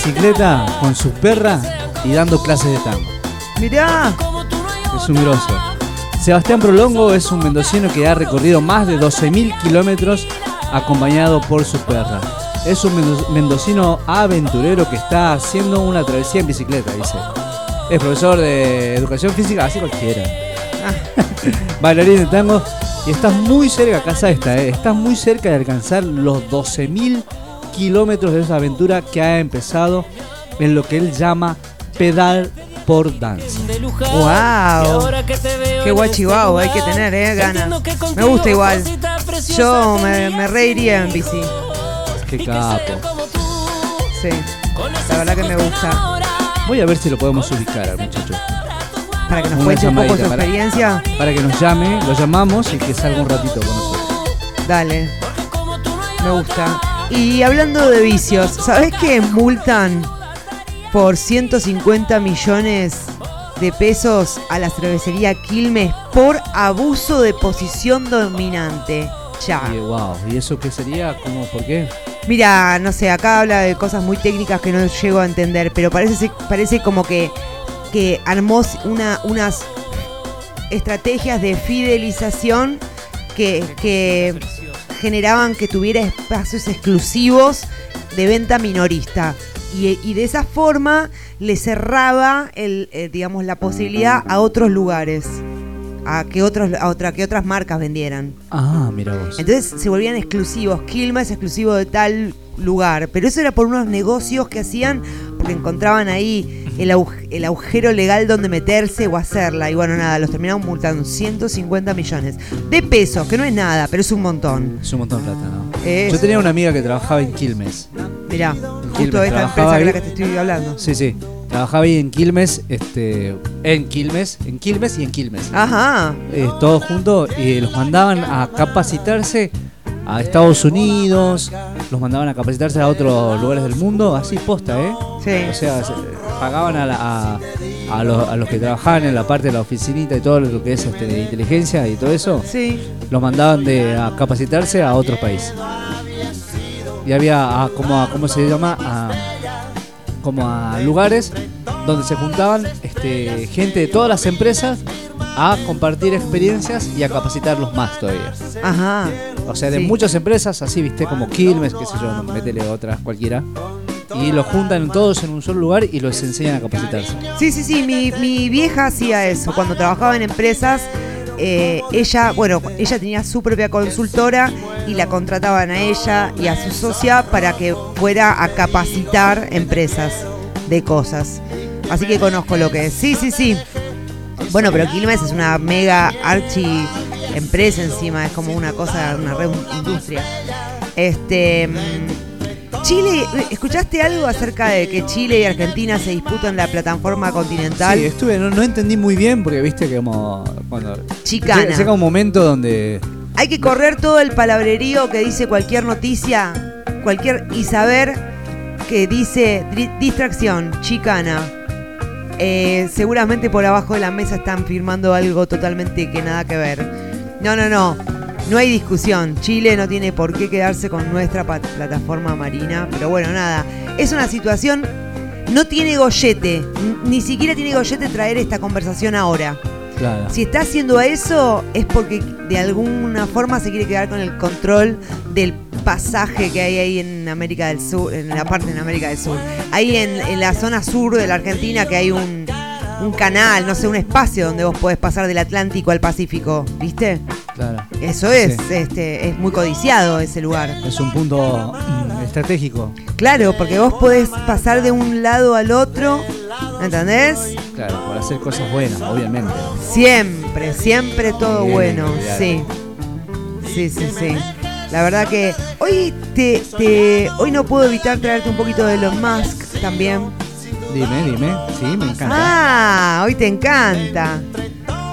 Bicicleta con su perra y dando clases de tango? Mirá. Es un grosso. Sebastián Prolongo es un mendocino que ha recorrido más de 12.000 kilómetros acompañado por su perra. Es un mendo- mendocino aventurero que está haciendo una travesía en bicicleta, dice. Es profesor de educación física, así cualquiera. Bailarín de tango. Y estás muy cerca, casa esta, ¿eh? estás muy cerca de alcanzar los 12.000 kilómetros de esa aventura que ha empezado en lo que él llama pedal por danza. ¡Wow! Qué guachihuau hay que tener, eh, ganas. Me gusta igual. Yo me, me reiría en bici. Qué capo. Sí. La verdad que me gusta. Voy a ver si lo podemos ubicar al muchacho. Para que nos cuente un poco su para- experiencia. Para que nos llame, lo llamamos y que salga un ratito con nosotros. Dale. Me gusta. Y hablando de vicios, ¿sabés que multan por 150 millones de pesos a la cervecería Quilmes por abuso de posición dominante? Ya. Y, wow, ¿y eso qué sería? ¿Cómo? ¿Por qué? Mira, no sé, acá habla de cosas muy técnicas que no llego a entender, pero parece, parece como que, que armó una, unas estrategias de fidelización que, que generaban que tuviera espacios exclusivos de venta minorista. Y, y de esa forma le cerraba el, eh, digamos, la posibilidad a otros lugares, a que, otros, a otra, que otras marcas vendieran. Ah, mira vos. Entonces se volvían exclusivos. Quilmes es exclusivo de tal lugar. Pero eso era por unos negocios que hacían porque encontraban ahí el, agu- el agujero legal donde meterse o hacerla. Y bueno, nada, los terminaron multando 150 millones de pesos, que no es nada, pero es un montón. Es un montón de plata, ¿no? Es- Yo tenía una amiga que trabajaba en Quilmes. Mirá, En justo Quilmes, esta empresa que la ahí. que te estoy hablando. Sí, sí. Trabajaba ahí en Quilmes, este, en Quilmes, en Quilmes y en Quilmes. Ajá. Eh, todos juntos y los mandaban a capacitarse a Estados Unidos, los mandaban a capacitarse a otros lugares del mundo, así posta, ¿eh? Sí. O sea, se- pagaban a, la- a, a los, a los que trabajaban en la parte de la oficinita y todo lo que es este, inteligencia y todo eso, Sí. los mandaban de, a capacitarse a otro país. Y había a, como a, ¿cómo se llama? A, como a lugares donde se juntaban este, gente de todas las empresas a compartir experiencias y a capacitarlos más todavía. Ajá. O sea, de Sí. muchas empresas, así, viste, como Quilmes, qué sé yo, no, métele otras, cualquiera. Y los juntan todos en un solo lugar y los enseñan a capacitarse. Sí, sí, sí, mi, mi vieja hacía eso. Cuando trabajaba en empresas, eh, ella, bueno, ella tenía su propia consultora y la contrataban a ella y a su socia para que fuera a capacitar empresas de cosas. Así que conozco lo que es. Sí, sí, sí. Bueno, pero Quilmes es una mega archi empresa encima, es como una cosa, una red industria. Este. mm, Chile, ¿escuchaste algo acerca de que Chile y Argentina se disputan la plataforma continental? Sí, estuve, no, no entendí muy bien porque viste que como cuando Chicana. llega, llega un momento donde Hay que correr todo el palabrerío que dice cualquier noticia, cualquier y saber que dice distracción, chicana. Eh, seguramente por abajo de la mesa están firmando algo totalmente que nada que ver. No, no, no. No hay discusión. Chile no tiene por qué quedarse con nuestra plataforma marina. Pero bueno, nada. Es una situación. No tiene gollete. Ni siquiera tiene gollete traer esta conversación ahora. claro. Si está haciendo eso es porque de alguna forma se quiere quedar con el control del pasaje que hay ahí en América del Sur, en la parte de América del Sur. Ahí en, en la zona sur de la Argentina que hay un, un canal, no sé, un espacio donde vos podés pasar del Atlántico al Pacífico, ¿viste? Claro. Eso es, Sí. este, es muy codiciado ese lugar. Es un punto mm, estratégico. Claro, porque vos podés pasar de un lado al otro, ¿entendés? Claro, por hacer cosas buenas, obviamente. Siempre, siempre todo Bien, bueno, sí. Sí, sí, sí. La verdad que hoy te, te- hoy no puedo evitar traerte un poquito de Elon Musk también. Dime, dime. Sí, me encanta. Ah, hoy te encanta.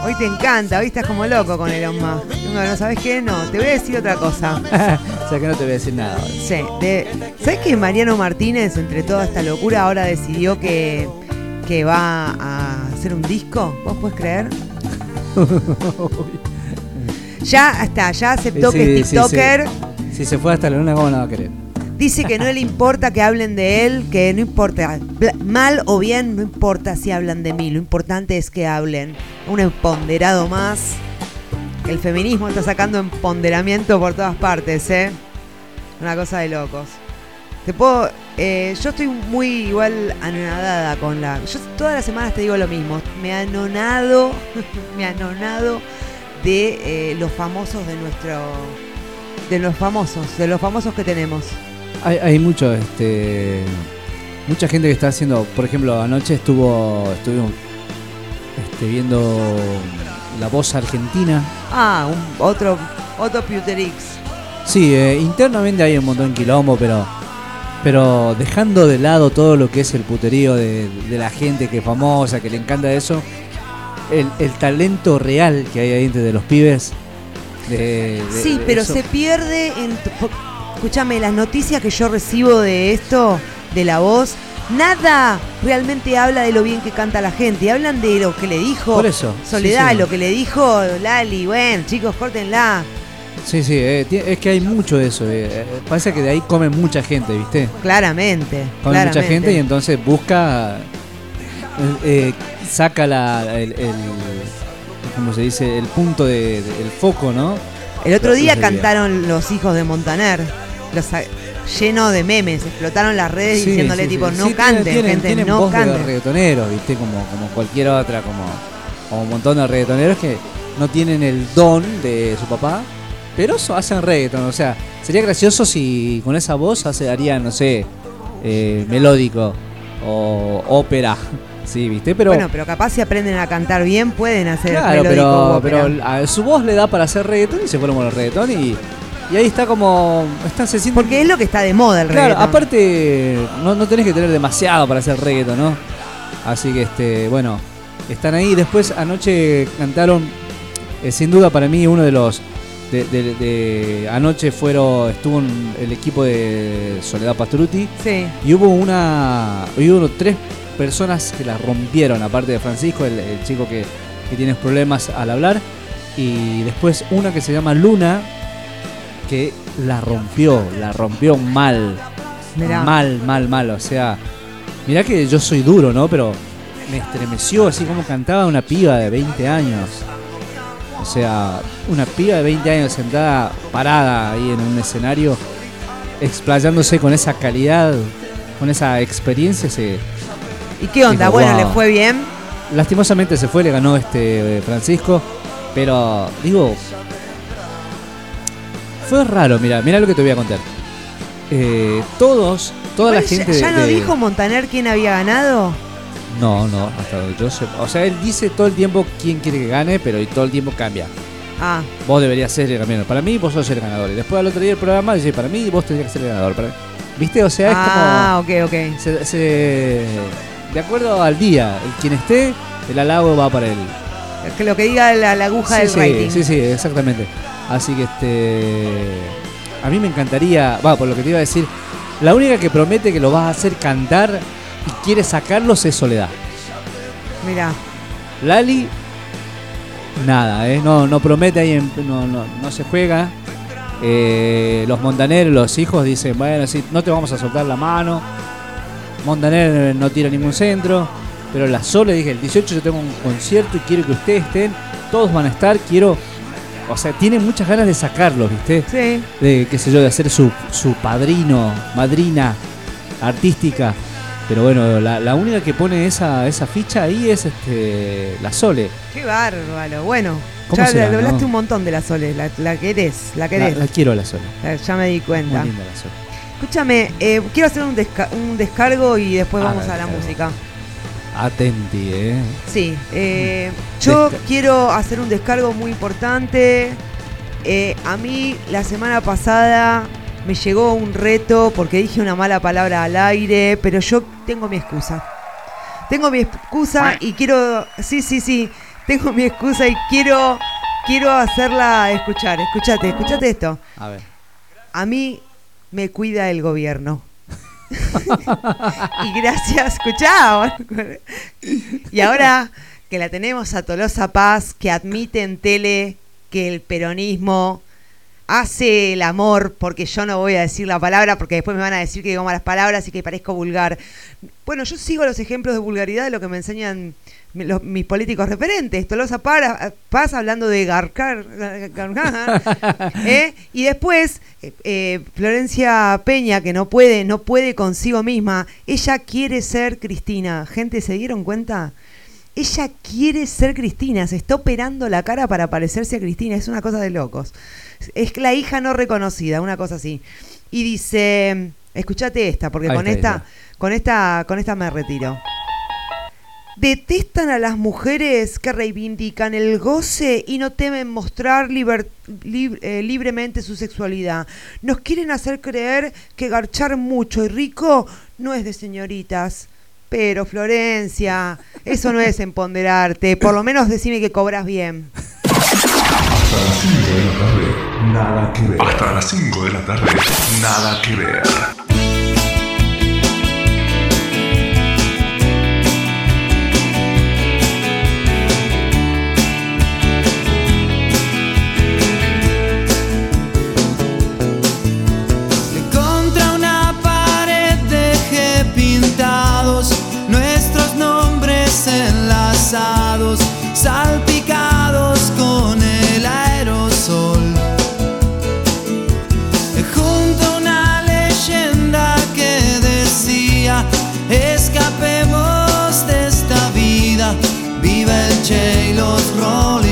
Hoy te encanta, hoy estás como loco con Elon Musk. No, ¿no sabes qué? No, te voy a decir otra cosa. o sea que no te voy a decir nada ahora. Sí, de, ¿sabes que Mariano Martínez, entre toda esta locura, ahora decidió que, que va a hacer un disco? ¿Vos podés creer? Ya está, ya aceptó Sí, que es sí, TikToker. Si se fue hasta la luna, ¿cómo no va a querer? Dice que no le importa que hablen de él, que no importa, mal o bien, no importa si hablan de mí, lo importante es que hablen. Un empoderado más. El feminismo está sacando empoderamiento por todas partes, ¿eh? Una cosa de locos. Te puedo. eh, yo estoy muy igual anonadada con la. Yo todas las semanas te digo lo mismo. Me anonado. me anonado de eh, los famosos de nuestro. De los famosos, de los famosos que tenemos. Hay, hay mucho, este. Mucha gente que está haciendo. Por ejemplo, anoche estuvo. Estuvimos este, viendo la voz argentina. Ah, un- otro, otro Pewterix. Sí, eh, internamente hay un montón de quilombo, pero. Pero dejando de lado todo lo que es el puterío de, de la gente que es famosa, que le encanta eso, el, el talento real que hay ahí entre de los pibes. de- de- Sí, pero eso- se pierde en... Escúchame, las noticias que yo recibo de esto, de la voz, nada realmente habla de lo bien que canta la gente. Hablan de lo que le dijo Por eso, Soledad, sí, sí. lo que le dijo Lali. Bueno, chicos, córtenla. Sí, sí, eh, es que hay mucho de eso. eh, eh, parece que de ahí come mucha gente, ¿viste? Claramente. Come claramente. mucha gente y entonces busca, eh, saca la, el, el- ¿cómo se dice? El punto de, de- el foco, ¿no? El otro día de- cantaron los hijos de Montaner. Los lleno de memes, explotaron las redes Sí, diciéndole sí, tipo, sí. no canten, tienen, gente, tienen no voz de canten. reggaetoneros, ¿viste? Como, como cualquier otra, como, como un montón de reggaetoneros que no tienen el don de su papá, pero hacen reggaeton. O sea, sería gracioso si con esa voz hace, harían, no sé, eh, melódico o ópera. Sí, ¿viste? Pero, bueno, pero capaz si aprenden a cantar bien pueden hacer claro, melódico pero, ópera. pero a su voz le da para hacer reggaetón y se fueron con el reggaetón y, y ahí está como. Están, se sienten- Porque es lo que está de moda el Claro, aparte no, no tenés que tener demasiado para hacer reggaeton, ¿no? Así que este, bueno, están ahí. Después anoche cantaron, eh, sin duda para mí uno de los de, de- de- anoche fueron estuvo en el equipo de Soledad Pastruti Sí. y hubo una hubo tres personas que la rompieron aparte de Francisco el, el chico que, que tiene problemas al hablar y después una que se llama Luna que la rompió la rompió mal Mirá. mal mal mal o sea mirá que yo soy duro no pero me estremeció así como cantaba una piba de 20 años o sea una piba de 20 años sentada parada ahí en un escenario explayándose con esa calidad con esa experiencia se ¿Y qué onda? Dijo, bueno, "Wow". ¿le fue bien? lastimosamente se fue le ganó este eh, Francisco pero digo fue raro, mira, mira lo que te voy a contar. Eh, todos, toda la ya- gente ¿Ya, de, no de- dijo Montaner quién había ganado? No, no, hasta donde yo sé. O sea, él dice todo el tiempo quién quiere que gane, pero y todo el tiempo cambia. Ah, Vos deberías ser el ganador. Para mí, vos sos el ganador. Y después al otro día del programa dice, para mí, vos tendrías que ser el ganador. Para- ¿Viste? O sea, es ah ok, ok. como. se- se- de acuerdo al día, el quien esté, el halago va para él. Que lo que diga la, la aguja sí, del sí, rating. sí, sí, exactamente. Así que este. A mí me encantaría. Va, por lo que te iba a decir. La única que promete que lo vas a hacer cantar y quiere sacarlos es Soledad. Mira, Lali, nada, ¿eh? No, no promete ahí, en- no, no, no se juega. Eh, los Montaner, los hijos dicen, bueno, sí, no te vamos a soltar la mano. Montaner no tira ningún centro. Pero la Sole dije, el 18 yo tengo un concierto y quiero que ustedes estén. Todos van a estar, quiero... O sea, tiene muchas ganas de sacarlos, ¿viste? sí. De, qué sé yo, de hacer su, su padrino, madrina artística. Pero bueno, la, la única que pone esa, esa ficha ahí es este la Sole. Qué bárbaro. Bueno, ¿Cómo ya será, le hablaste no? un montón de la Sole. La, la querés, la La, querés. la quiero a la Sole. Ya me di cuenta. Muy linda la Sole. Escúchame, eh, quiero hacer un, desca- un descargo y después Ah, vamos a la música. Atenti, ¿eh? Sí, eh, yo Desca- quiero hacer un descargo muy importante. Eh, a mí la semana pasada me llegó un reto porque dije una mala palabra al aire, pero yo tengo mi excusa. Tengo mi excusa y quiero, sí, sí, sí, tengo mi excusa y quiero, quiero hacerla escuchar. Escúchate, escúchate esto. A ver. A mí me cuida el gobierno. y gracias, escuchá. y ahora que la tenemos a Tolosa Paz, que admite en tele que el peronismo hace el amor, porque yo no voy a decir la palabra, porque después me van a decir que digo malas palabras y que parezco vulgar. Bueno, yo sigo los ejemplos de vulgaridad de lo que me enseñan los- mis políticos referentes. Tolosa Para- Paz hablando de garcar, garcar, ¿eh? y después eh, eh, Florencia Peña que no puede, no puede consigo misma. Ella quiere ser Cristina. Gente, ¿se dieron cuenta? Ella quiere ser Cristina, se está operando la cara para parecerse a Cristina, es una cosa de locos. Es la hija no reconocida, una cosa así. Y dice, escúchate esta, porque Ahí con esta, con esta, con esta me retiro. Detestan a las mujeres que reivindican el goce y no temen mostrar liber- lib- eh, libremente su sexualidad. Nos quieren hacer creer que garchar mucho y rico no es de señoritas. Pero Florencia, eso no es empoderarte. Por lo menos decime que cobras bien. Nada que ver. Hasta las 5 de la tarde, nada que ver. Viva el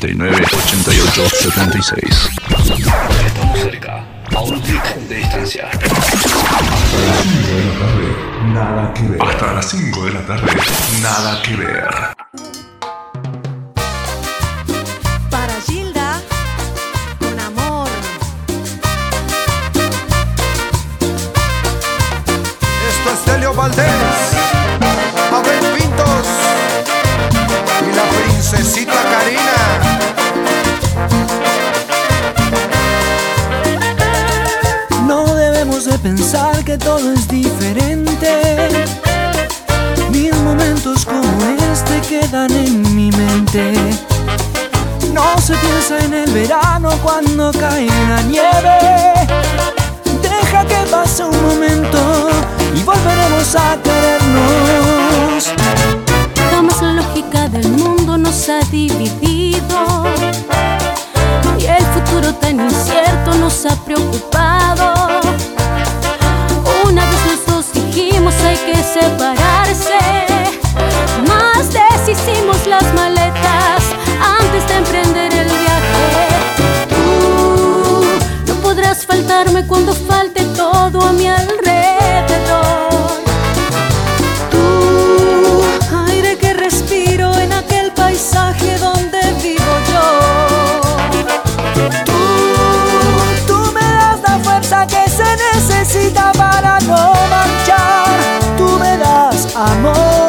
89 que todo es diferente. Mis momentos como este quedan en mi mente. No se piensa en el verano cuando cae la nieve. Deja que pase un momento y volveremos a querernos. Jamás la lógica del mundo nos ha dividido y el futuro tan incierto nos ha preocupado. Dijimos hay que separarse, más deshicimos las maletas antes de emprender el viaje. Tú no podrás faltarme cuando falte todo a mi alrededor. Tú, aire que respiro en aquel paisaje donde vivo yo. Tú, tú me das la fuerza que se necesita para amor.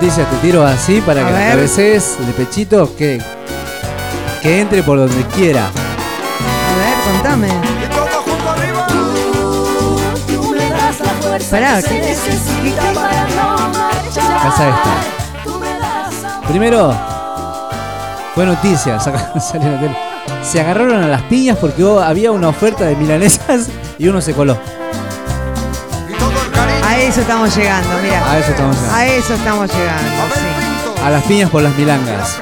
Dos noticias te tiro así para A que la ver. cabecees de pechito que, que entre por donde quiera. A ver, contame. Pará, ¿qué- qué- Casa esta. Primero, fue noticia, salió en la tele. Se agarraron a las piñas porque había una oferta de milanesas y uno se coló. Eso estamos llegando, mira. A eso estamos llegando. A eso estamos llegando, sí. A las piñas por las milangas.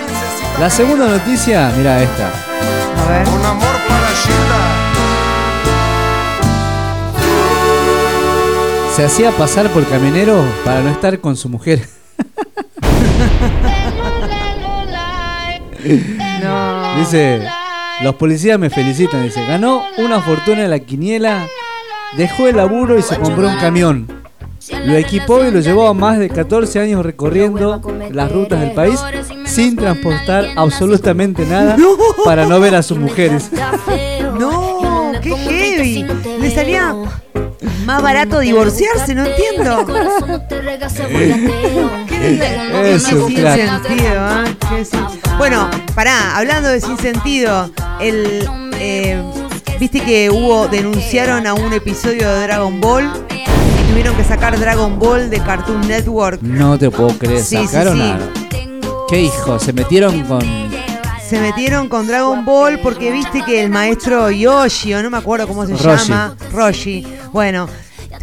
La segunda noticia, mira esta. A ver. Un amor para Gilda. Se hacía pasar por camionero para no estar con su mujer. No. Dice, los policías me felicitan. Dice, ganó una fortuna en la quiniela, dejó el laburo y se compró un camión. Lo equipó y lo llevó a más de 14 años recorriendo las rutas del país sin transportar absolutamente nada para no ver a sus mujeres. No, qué heavy. Le salía más barato divorciarse, no entiendo. Es un sin crack. sentido, ¿ah? Qué sin- Bueno, pará, hablando de sin sentido, el eh, viste que hubo, denunciaron a un episodio de Dragon Ball tuvieron que sacar Dragon Ball de Cartoon Network. No te puedo creer, Sí, sí, sacaron sí. a... ¿Qué hijo? Se metieron con... Se metieron con Dragon Ball porque viste que el maestro Yoshi, o no me acuerdo cómo se Roshi. llama, Roshi, bueno,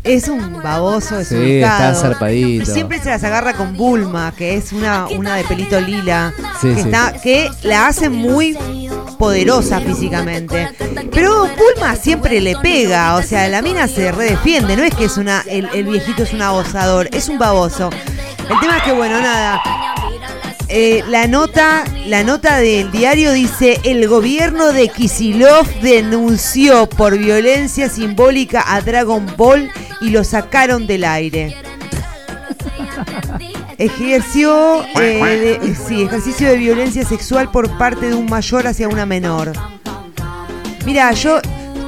es un baboso Sí, desubicado. está zarpadito. Siempre se las agarra con Bulma, que es una, una de pelito lila, Sí, que, sí. está, que la hace muy poderosa físicamente. Pero Bulma siempre le pega, o sea, la mina se redefiende, no es que es una, el, el viejito es un abusador, es un baboso. El tema es que, bueno, nada, eh, la nota, la nota del diario dice el gobierno de Kisilov denunció por violencia simbólica a Dragon Ball y lo sacaron del aire. Ejerció eh, de- sí, ejercicio de violencia sexual por parte de un mayor hacia una menor. Mira, yo,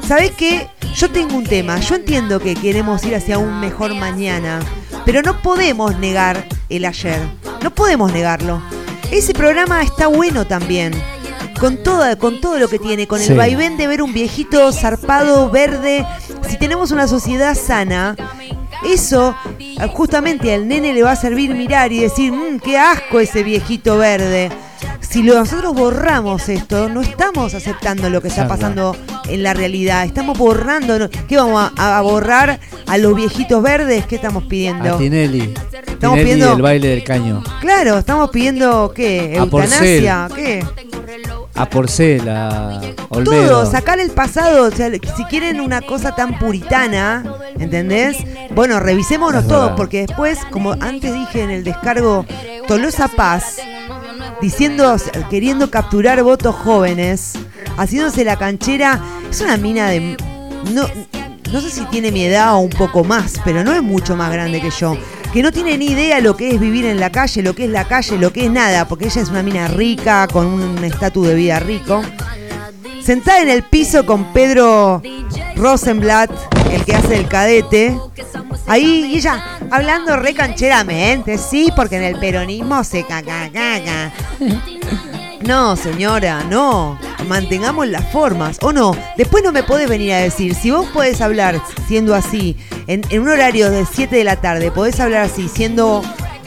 ¿sabés qué? Yo tengo un tema. Yo entiendo que queremos ir hacia un mejor mañana, pero no podemos negar el ayer. No podemos negarlo. Ese programa está bueno también. Con todo, con todo lo que tiene, con el vaivén de ver un viejito zarpado, verde. Si tenemos una sociedad sana, eso eh, justamente al nene le va a servir mirar y decir, "Mm, qué asco ese viejito verde. Si nosotros borramos esto, no estamos aceptando lo que está pasando en la realidad. Estamos borrando. ¿Qué vamos a, a borrar a los viejitos verdes? ¿Qué estamos pidiendo? A Tinelli. Estamos Tinelli pidiendo- del baile del caño. Claro, estamos pidiendo ¿qué? A. Eutanasia, ¿qué? A Porcel, a Olmedo. Todo, sacar el pasado. O sea, si quieren una cosa tan puritana, ¿entendés? Bueno, revisémonos Es todo, verdad. porque después, como antes dije en el descargo, Tolosa Paz, diciendo, queriendo capturar votos jóvenes, haciéndose la canchera, es una mina de. No, no sé si tiene mi edad o un poco más, pero no es mucho más grande que yo. Que no tiene ni idea lo que es vivir en la calle, lo que es la calle, lo que es nada, porque ella es una mina rica, con un estatus de vida rico. Sentada en el piso con Pedro Rosenblatt, el que hace el cadete. Ahí y ella hablando re cancheramente, sí, porque en el peronismo se caga, caga. No, señora, no. Mantengamos las formas. O no, después no me podés venir a decir, si vos podés hablar siendo así, en, en un horario de 7 de la tarde, podés hablar así, siendo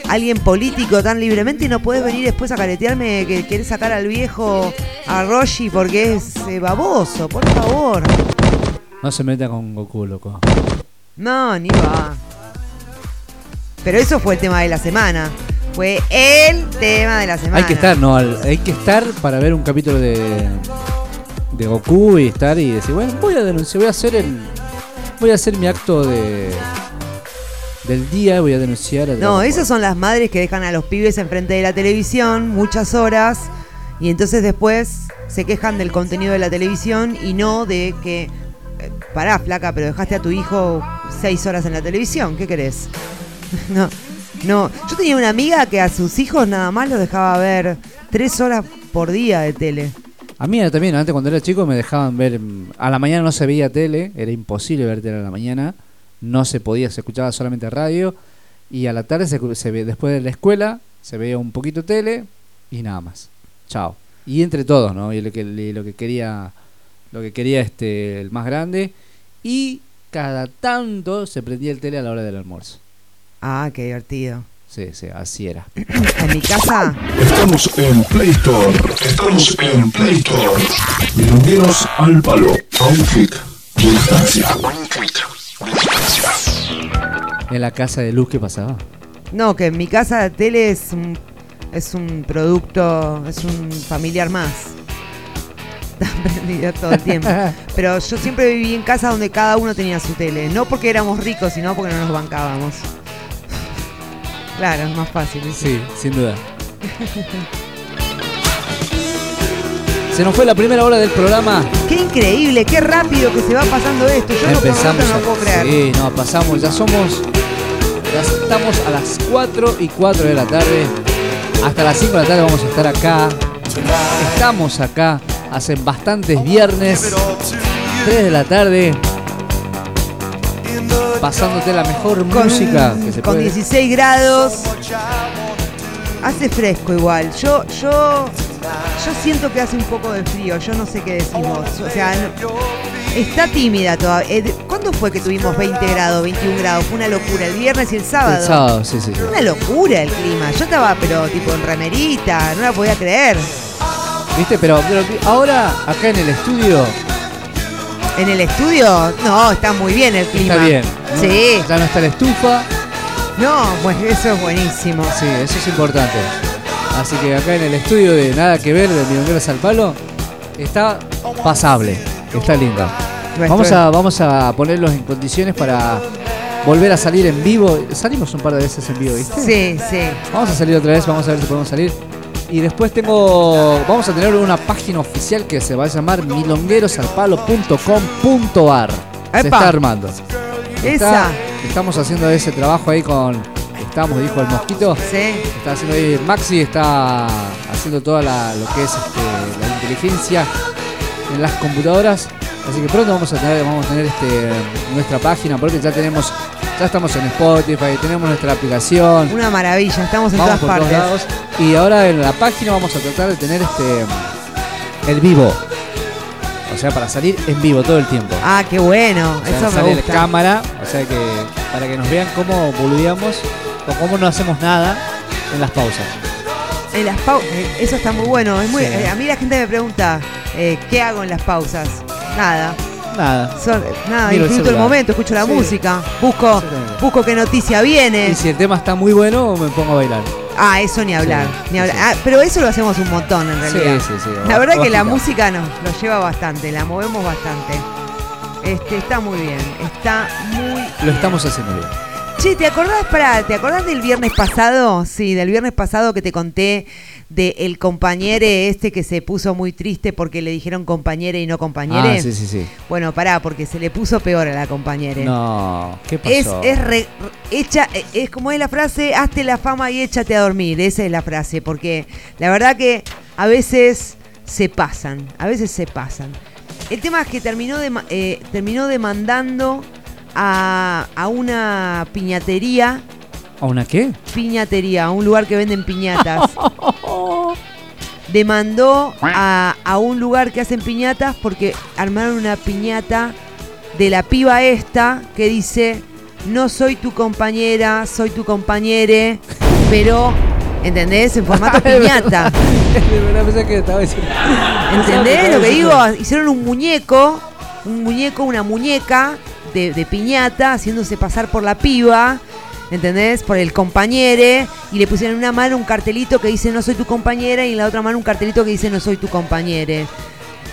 alguien político tan libremente y no podés venir después a caretearme que querés sacar al viejo a Roshi porque es eh, baboso, por favor. No se meta con Goku, loco. No, ni va. Pero eso fue el tema de la semana. Fue el tema de la semana. Hay que estar, no, hay que estar para ver un capítulo de, de Goku y estar y decir, bueno, voy a denunciar, voy a hacer el. Voy a hacer mi acto de. Del día, voy a denunciar a No, esas son las madres que dejan a los pibes enfrente de la televisión muchas horas y entonces después se quejan del contenido de la televisión y no de que, eh, pará, flaca, pero dejaste a tu hijo seis horas en la televisión, ¿qué querés? no, no. Yo tenía una amiga que a sus hijos nada más los dejaba ver tres horas por día de tele. A mí también, antes cuando era chico me dejaban ver. A la mañana no se veía tele, era imposible ver tele a la mañana. No se podía, se escuchaba solamente radio. Y a la tarde se, se ve, después de la escuela, se veía un poquito tele y nada más. Chao. Y entre todos, ¿no? Y lo que, y lo que quería, lo que quería este, el más grande. Y cada tanto se prendía el tele a la hora del almuerzo. Ah, qué divertido. Sí, sí, así era. En mi casa, Estamos en Play Store. Estamos en Play Store. Milongueros al palo. A un clic distancia. En la casa de Luz, ¿qué pasaba? no, que en mi casa la tele es un, es un producto, es un familiar más. Está todo el tiempo. Pero yo siempre viví en casa donde cada uno tenía su tele. No porque éramos ricos, sino porque no nos bancábamos. Claro, es más fácil. ¿sí? Sí, sin duda. Se nos fue la primera hora del programa. Qué increíble, qué rápido que se va pasando esto. Yo no, Empezamos. momento no puedo creer. Sí, no, pasamos, ya somos. Ya estamos a las 4 y 4 de la tarde. Hasta las 5 de la tarde vamos a estar acá. Estamos acá. Hacen bastantes viernes. 3 de la tarde. Pasándote la mejor música que se Con puede. 16 grados. Hace fresco igual. Yo, yo, yo siento que hace un poco de frío. Yo no sé qué decimos. O sea, no- está tímida todavía. Eh, ¿Cuándo fue que tuvimos 20 grados, 21 grados? Fue una locura. El viernes y el sábado. El sábado, sí, sí. Una locura el clima. Yo estaba, pero tipo en remerita. No la podía creer. ¿Viste? Pero, pero ahora, acá en el estudio, En el estudio, no, está muy bien el clima. está bien. ¿no? Sí. Ya no está la estufa. No, pues eso es buenísimo. Sí, eso es importante. Así que acá en el estudio de Nada que ver de Milongueros al Palo está pasable, está. Nuestro- Vamos a, vamos a ponerlos en condiciones para volver a salir en vivo. Salimos un par de veces en vivo, ¿viste? Sí, sí. Vamos a salir otra vez, vamos a ver si podemos salir. Y después tengo. Vamos a tener una página oficial que se va a llamar milonguerosalpalo.com.ar. Se está armando. Esa. Estamos haciendo ese trabajo ahí con. Estamos, dijo el mosquito. Sí. Está haciendo ahí. Maxi está haciendo toda la, lo que es este, la inteligencia en las computadoras. Así que pronto vamos a tener, vamos a tener este, nuestra página porque ya tenemos, ya estamos en Spotify, tenemos nuestra aplicación. Una maravilla, estamos en Vamos todas por todos partes. lados. Y ahora en la página vamos a tratar de tener este el vivo. O sea, para salir en vivo todo el tiempo. Ah, qué bueno. O sea, Eso me sale gusta. la cámara, o sea que para que nos vean cómo boludeamos o cómo no hacemos nada en las pausas. En las pau- eh, eso está muy bueno. Es muy, Sí. eh, a mí la gente me pregunta, eh, ¿qué hago en las pausas? Nada. Nada. Son- nada, Miro disfruto el, momento, escucho la Sí. música, busco, busco qué noticia viene. Y si el tema está muy bueno, me pongo a bailar. Ah, eso ni hablar. Sí, ni hablar. sí. Ah, pero eso lo hacemos un montón en realidad. sí, sí. La verdad que la música nos lo lleva bastante, la movemos bastante. Este, está muy bien, está muy Lo estamos haciendo bien. Che, ¿te acordás, para, ¿te acordás del viernes pasado? Sí, del viernes pasado que te conté del compañero este que se puso muy triste porque le dijeron compañere y no compañere. Ah, sí, sí, sí. Bueno, pará, porque se le puso peor a la compañera. No, ¿qué Es, pasó? es, re- hecha, eh, es como es la frase, hazte la fama y échate a dormir. Esa es la frase, porque la verdad que a veces se pasan, a veces se pasan. El tema es que terminó, dema- eh, terminó demandando a, a una piñatería, ¿A una qué? piñatería, a un lugar que venden piñatas. Demandó a, a un lugar que hacen piñatas porque armaron una piñata de la piba esta que dice, no soy tu compañera, soy tu compañere, pero, ¿entendés? En formato piñata. ¿Entendés lo que digo? Hicieron un muñeco, un muñeco, una muñeca de, de piñata, haciéndose pasar por la piba, ¿entendés? Por el compañere, y le pusieron en una mano un cartelito que dice no soy tu compañera, y en la otra mano un cartelito que dice no soy tu compañere.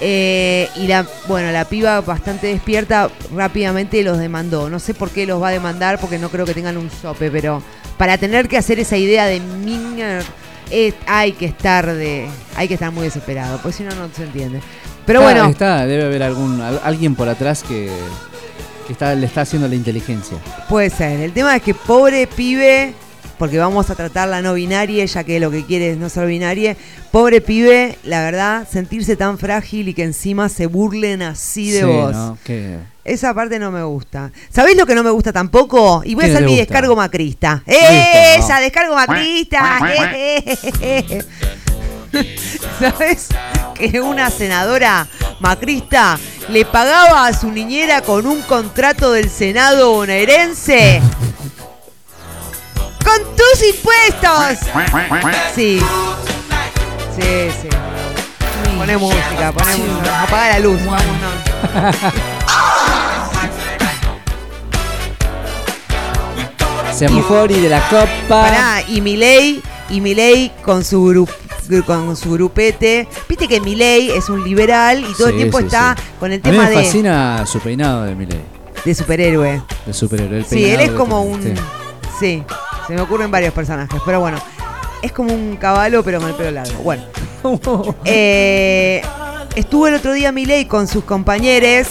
Eh, y la, bueno, la piba bastante despierta rápidamente los demandó. No sé por qué los va a demandar, porque no creo que tengan un sope, pero para tener que hacer esa idea de minger, eh, hay que estar de, hay que estar muy desesperado, pues si no no se entiende. Pero Está- bueno, Está, debe haber algún, al- alguien por atrás que, que está, le está haciendo la inteligencia. puede ser. El tema es que pobre pibe, porque vamos a tratar la no binaria, ya que lo que quiere es no ser binaria. Pobre pibe, la verdad, sentirse tan frágil y que encima se burlen así de Sí, vos. ¿no? Qué, Esa parte no me gusta. ¿Sabés lo que no me gusta tampoco? Y voy a ¿Qué no hacer mi gusta? descargo macrista. ¡Esa! no. ¡Descargo macrista! ¿Sabes? Que una senadora macrista le pagaba a su niñera con un contrato del Senado bonaerense. ¡Con tus impuestos! Sí. Sí, sí. Poné música, poné música. Apaga la luz, vámonos. Semifori de la Copa. Pará, y Milei, y Milei con su grupo con su grupete. Viste que Milei es un liberal y todo el tiempo sí, está sí. con el A mí tema me de, fascina su peinado de Miley. de superhéroe. De superhéroe. el Sí, él es como un. sí. Sí, se me ocurren varios personajes, pero bueno. Es como un caballo, pero con el pelo largo. Bueno. Eh, estuvo el otro día Milei con sus compañeros.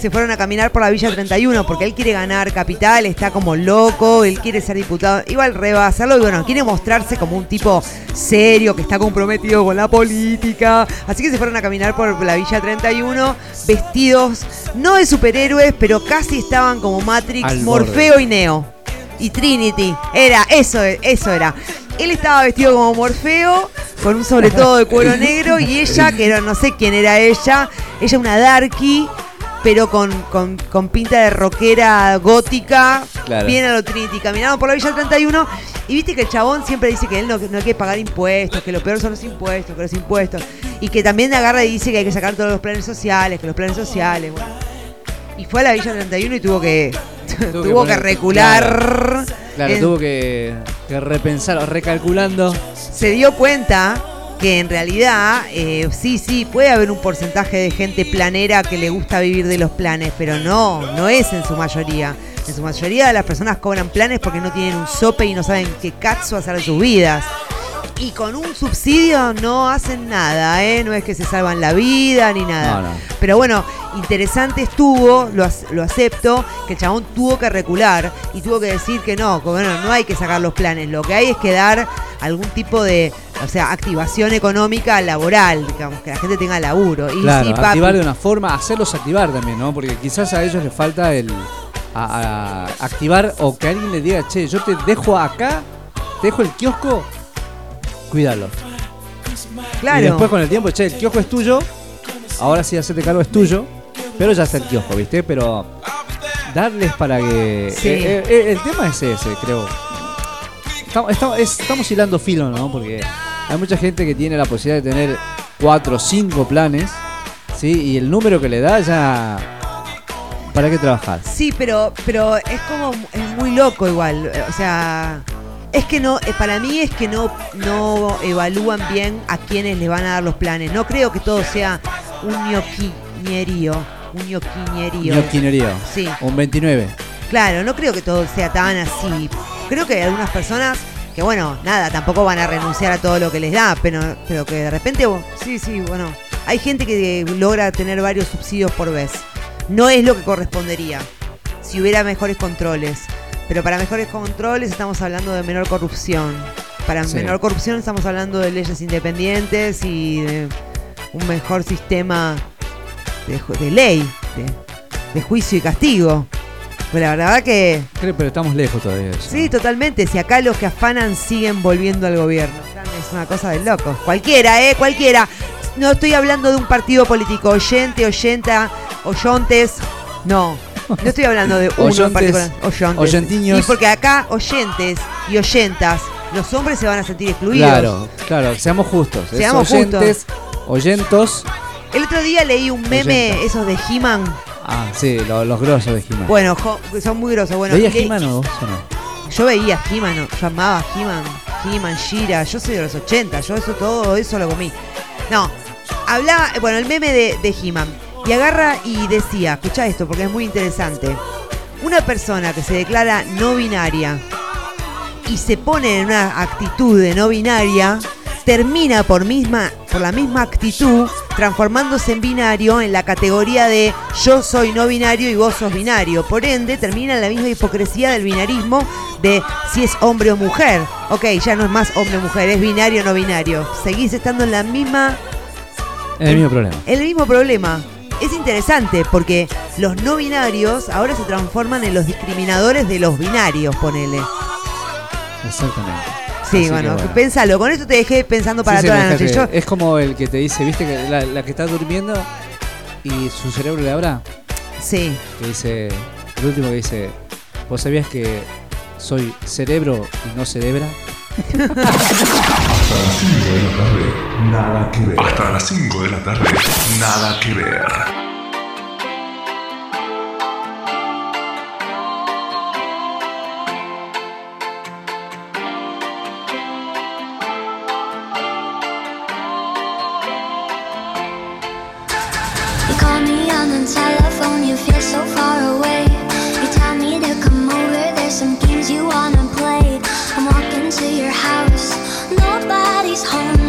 Se fueron a caminar por la Villa 31 porque él quiere ganar capital, está como loco, él quiere ser diputado. Igual re va a hacerlo y bueno, quiere mostrarse como un tipo serio que está comprometido con la política. Así que se fueron a caminar por la Villa 31 vestidos, no de superhéroes, pero casi estaban como Matrix, Al borde. Morfeo y Neo y Trinity. Era, eso, eso era. Él estaba vestido como Morfeo, con un sobre todo de cuero negro, y ella, que era, no sé quién era ella, ella una darky, pero con, con, con pinta de rockera gótica, Claro. bien a lo Trinity. Caminaban por la Villa 31, y viste que el chabón siempre dice que él no, no hay que pagar impuestos, que lo peor son los impuestos, que los impuestos. Y que también agarra y dice que hay que sacar todos los planes sociales, que los planes sociales, bueno. Y fue a la Villa 31 y tuvo que, tuvo que, poner- recular. Claro, en- tuvo que, que repensar, recalculando. se dio cuenta que en realidad eh, sí, sí, puede haber un porcentaje de gente planera que le gusta vivir de los planes, pero no, no es en su mayoría. En su mayoría de las personas cobran planes porque no tienen un sope y no saben qué cazzo hacer de sus vidas. Y con un subsidio no hacen nada, ¿eh? No es que se salvan la vida ni nada. No, no. Pero bueno, interesante estuvo, lo, lo acepto, que el chabón tuvo que recular y tuvo que decir que no, que bueno, no hay que sacar los planes, lo que hay es que dar algún tipo de, o sea, activación económica laboral, digamos, que la gente tenga laburo. Y Claro, sí, papi, activar de una forma, hacerlos activar también, ¿no? Porque quizás a ellos les falta el a- a activar o que alguien les diga, che, yo te dejo acá, te dejo el kiosco, cuídalo. Claro. Y después con el tiempo, che, el kiosco es tuyo, ahora sí hacerte cargo es tuyo, pero ya está el kiosco, ¿viste? Pero darles para que... Sí. eh, eh, el tema es ese, creo. Estamos, estamos, es- estamos hilando filo, ¿no? Porque hay mucha gente que tiene la posibilidad de tener cuatro o cinco planes, ¿sí? Y el número que le da ya... ¿Para qué trabajar? Sí, pero, pero es como, es muy loco igual, o sea... Es que no, eh, para mí es que no, no evalúan bien a quienes les van a dar los planes. No creo que todo sea un ñoquiñerío. Un ñoquiñerío. Ñoquinerío. Sí. Un 29. Claro, no creo que todo sea tan así. Creo que algunas personas que, bueno, nada, tampoco van a renunciar a todo lo que les da, pero, pero que de repente, bo- sí, sí, bueno, hay gente que logra tener varios subsidios por vez. No es lo que correspondería si hubiera mejores controles. Pero para mejores controles estamos hablando de menor corrupción. Para Sí. menor corrupción estamos hablando de leyes independientes y de un mejor sistema de, de ley, de, de juicio y castigo. Pues la verdad que Creo, pero estamos lejos todavía. eso. sí, totalmente. Si acá los que afanan siguen volviendo al gobierno. Es una cosa de locos. Cualquiera, ¿eh? Cualquiera. No estoy hablando de un partido político. Oyente, oyenta, oyontes. No. No estoy hablando de uno en Oyontes, particular. Oyontes. oyentiños. Y porque acá oyentes y oyentas, los hombres se van a sentir excluidos. Claro, claro, seamos justos. Es Seamos oyentes, oyentos. El otro día leí un meme, Oyenta. esos de He-Man. Ah, sí, lo- los grosos de He-Man. Bueno, jo- son muy grosos. Bueno, ¿Veías le- He-Man o vos o no? Yo veía He-Man, yo amaba He-Man, He-Man, Shira, yo soy de los 80, yo eso todo eso lo comí. No, hablaba, bueno, el meme de, de He-Man. Y agarra y decía, escucha esto porque es muy interesante. Una persona que se declara no binaria y se pone en una actitud de no binaria, termina por, misma, por la misma actitud transformándose en binario en la categoría de yo soy no binario y vos sos binario. Por ende, termina en la misma hipocresía del binarismo de si es hombre o mujer. Ok, ya no es más hombre o mujer, es binario o no binario. Seguís estando en la misma el mismo problema. el mismo problema. es interesante porque los no binarios ahora se transforman en los discriminadores de los binarios, ponele. Exactamente. Sí, Así que bueno, pensalo. Con esto te dejé pensando para Sí, toda la noche. Yo, Es como el que te dice, ¿viste? que la, la que está durmiendo y su cerebro le habla. Sí. Que dice, el último que dice, ¿vos sabías que soy cerebro y no cerebra? Hasta las 5 de la tarde, nada que ver. Hasta las 5 de la tarde, nada que ver. these homes.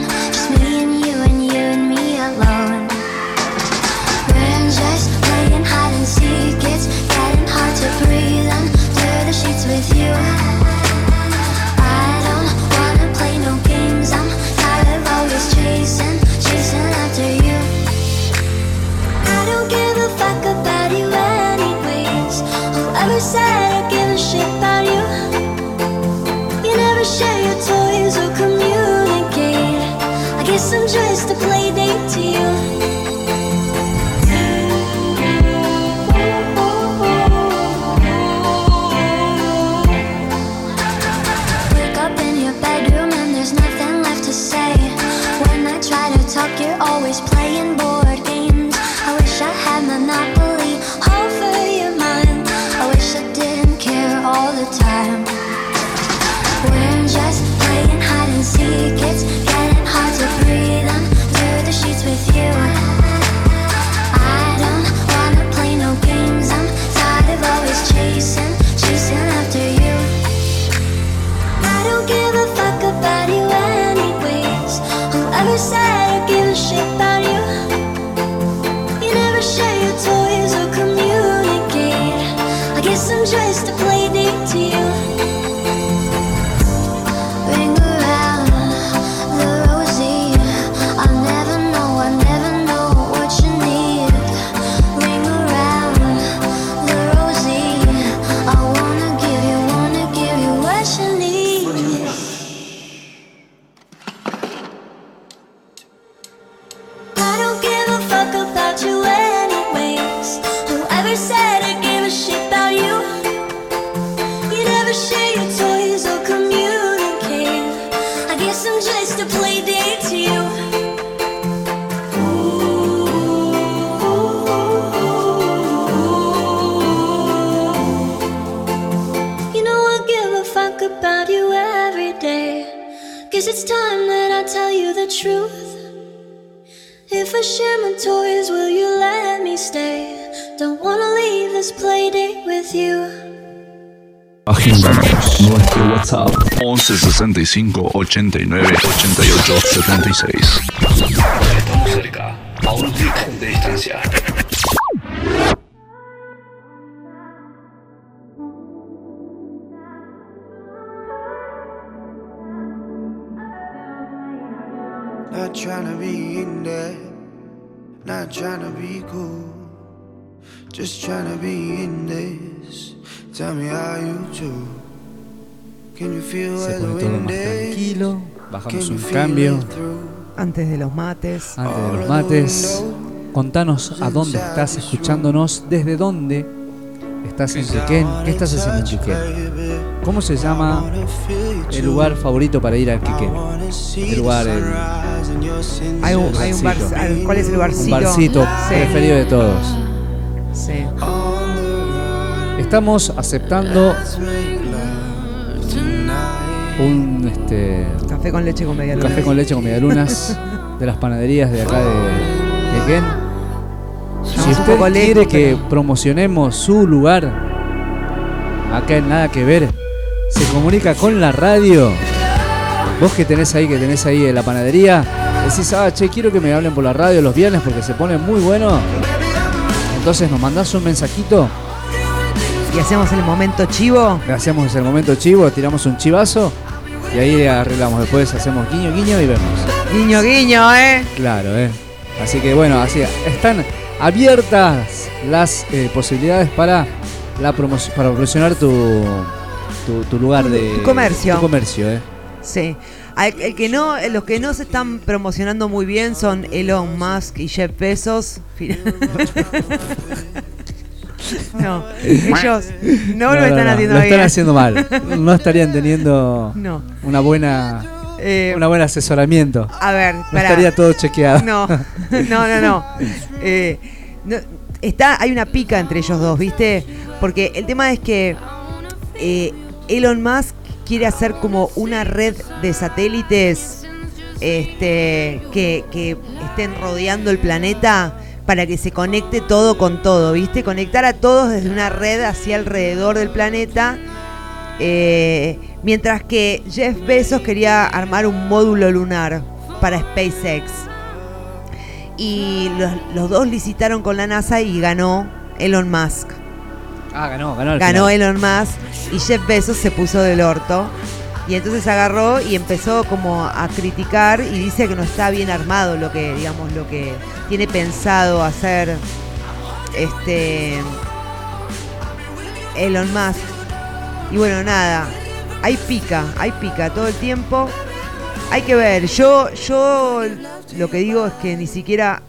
65 89 88 76. Estamos cerca, a un clic de distancia. Not trying to be in there, not trying to be cool. Just trying to be in this. Tell me how you do. Can you feel Se pone todo más tranquilo. Bajamos Can you un feel cambio. Antes de los mates. Antes de los mates, contanos a dónde estás escuchándonos, desde dónde estás en Quequén, qué estás haciendo en Quequén. ¿Cómo se llama el lugar favorito para ir a Quequén? El lugar, el Hay un, hay un bar, barcito. ¿Cuál es el barcito? Un barcito Sí. preferido de todos. Sí. Estamos aceptando un este, Café con leche con media luna. café con leche con medialunas de las panaderías de acá de Quequén. Si Estamos un usted quiere que promocionemos su lugar acá en Nada que Ver, se comunica con la radio. Vos que tenés ahí, que tenés ahí en la panadería, decís, ah, che, quiero que me hablen por la radio los viernes porque se pone muy bueno. Entonces nos mandás un mensajito, Y hacemos el momento chivo. le hacemos el momento chivo, tiramos un chivazo y ahí arreglamos. Después hacemos guiño, guiño y vemos. Guiño, guiño, ¿eh? Claro, eh. Así que bueno, así están abiertas las eh, posibilidades para la promoción, para promocionar tu, tu, tu lugar de tu comercio. tu comercio, eh. Sí. El que no, los que no se están promocionando muy bien son Elon Musk y Jeff Bezos. no, ellos no, lo están haciendo lo bien. están haciendo mal. No estarían teniendo una buena Eh, buen asesoramiento. A ver, no pará. estaría todo chequeado. No, no, no, no. Eh, no, está, hay una pica entre ellos dos, ¿viste? Porque el tema es que eh, Elon Musk quiere hacer como una red de satélites este, que, que estén rodeando el planeta para que se conecte todo con todo, ¿viste? Conectar a todos desde una red hacia alrededor del planeta. eh, mientras que Jeff Bezos quería armar un módulo lunar para SpaceX. Y los, los dos licitaron con la NASA y ganó Elon Musk. Ah, ganó, ganó. al Ganó final. Elon Musk y Jeff Bezos se puso del orto. Y entonces agarró y empezó como a criticar y dice que no está bien armado lo que, digamos, lo que tiene pensado hacer este Elon Musk. Y bueno, nada, hay pica, hay pica todo el tiempo. Hay que ver, yo, yo lo que digo es que ni siquiera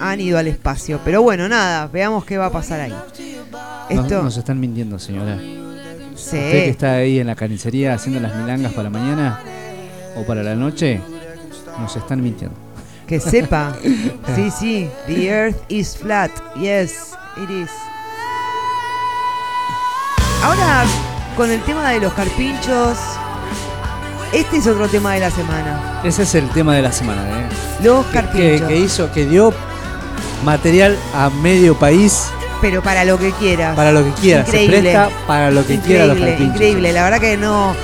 han ido al espacio. Pero bueno, nada, veamos qué va a pasar ahí. Nos, Esto, nos están mintiendo, señora. Sí. Usted que está ahí en la carnicería haciendo las milangas para mañana o para la noche, nos están mintiendo. Que sepa. sí, sí. The earth is flat. Yes, it is. Ahora, con el tema de los carpinchos, este es otro tema de la semana. Ese es el tema de la semana, ¿eh? Los Que, carpinchos. que hizo, que dio material a medio país Pero para lo que quieras. para lo que quiera. Se Increíble. presta para lo que quiera los Increíble, carpinchos. increíble. La verdad que no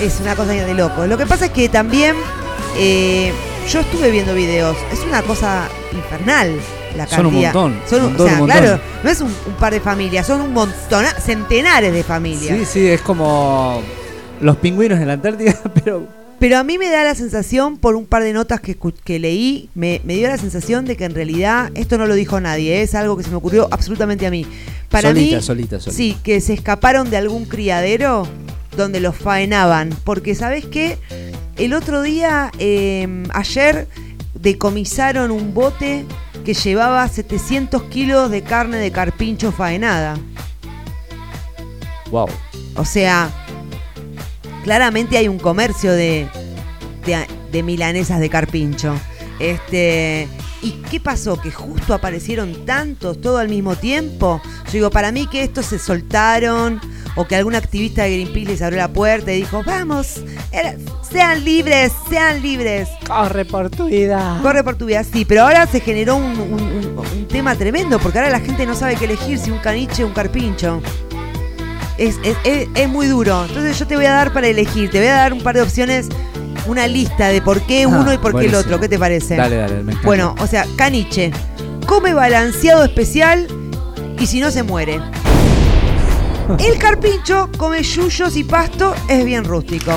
es una cosa de loco. Lo que pasa es que también eh, yo estuve viendo videos. Es una cosa infernal la Son un cantidad. montón, Son un- montón, o sea, montón. claro, no es un, un par de familias, son un montón, centenares de familias. Sí, sí, es como los pingüinos en la Antártida, pero Pero a mí me da la sensación, por un par de notas que, leí, me, me dio la sensación de que en realidad esto no lo dijo nadie, es algo que se me ocurrió absolutamente a mí. Para Solita, mí, solita, solita. sí, que se escaparon de algún criadero donde los faenaban. Porque, ¿sabes qué? El otro día, eh, ayer, decomisaron un bote que llevaba 700 kilos de carne de carpincho faenada. wow. O sea, claramente hay un comercio de, de, de milanesas de carpincho. Este, ¿Y qué pasó? ¿Que justo aparecieron tantos todo al mismo tiempo? Yo digo, para mí que estos se soltaron o que algún activista de Greenpeace les abrió la puerta y dijo, vamos, era- sean libres, sean libres. Corre por tu vida. Corre por tu vida, sí, pero ahora se generó un, un- un- un tema tremendo porque ahora la gente no sabe qué elegir, si un caniche o un carpincho. Es, es- es- es muy duro. Entonces yo te voy a dar para elegir, te voy a dar un par de opciones, una lista de por qué uno Ah, y por qué el otro. ¿Qué te parece? Dale, dale, me. Bueno, o sea, caniche. Come balanceado especial y si no se muere. El carpincho come yuyos y pasto, es bien rústico.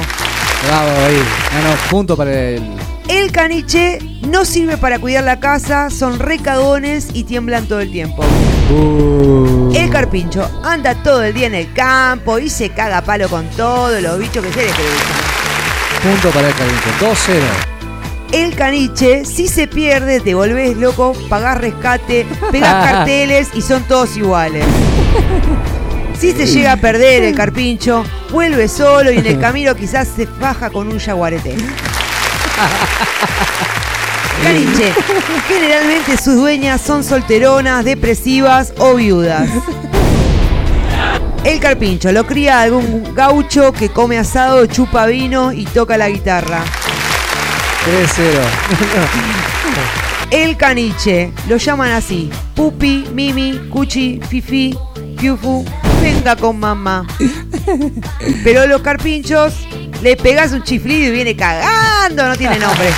Bravo ahí. No, no, punto para el. El caniche no sirve para cuidar la casa, son recagones y tiemblan todo el tiempo. Uh. El carpincho anda todo el día en el campo y se caga a palo con todos los bichos que se le cruzan. Punto para el carpincho. 2-0. El caniche, si se pierde, te volvés loco, pagás rescate, pegás carteles y son todos iguales. Si se llega a perder el carpincho, vuelve solo y en el camino quizás se faja con un jaguarete. Caniche, generalmente sus dueñas son solteronas, depresivas o viudas. El carpincho lo cría algún gaucho que come asado, chupa vino y toca la guitarra. 3-0. El caniche, lo llaman así. Pupi, Mimi, Cuchi, Fifi, Fiufu, venga con mamá. Pero los carpinchos, le pegas un chiflido y viene cagando, no tiene nombre.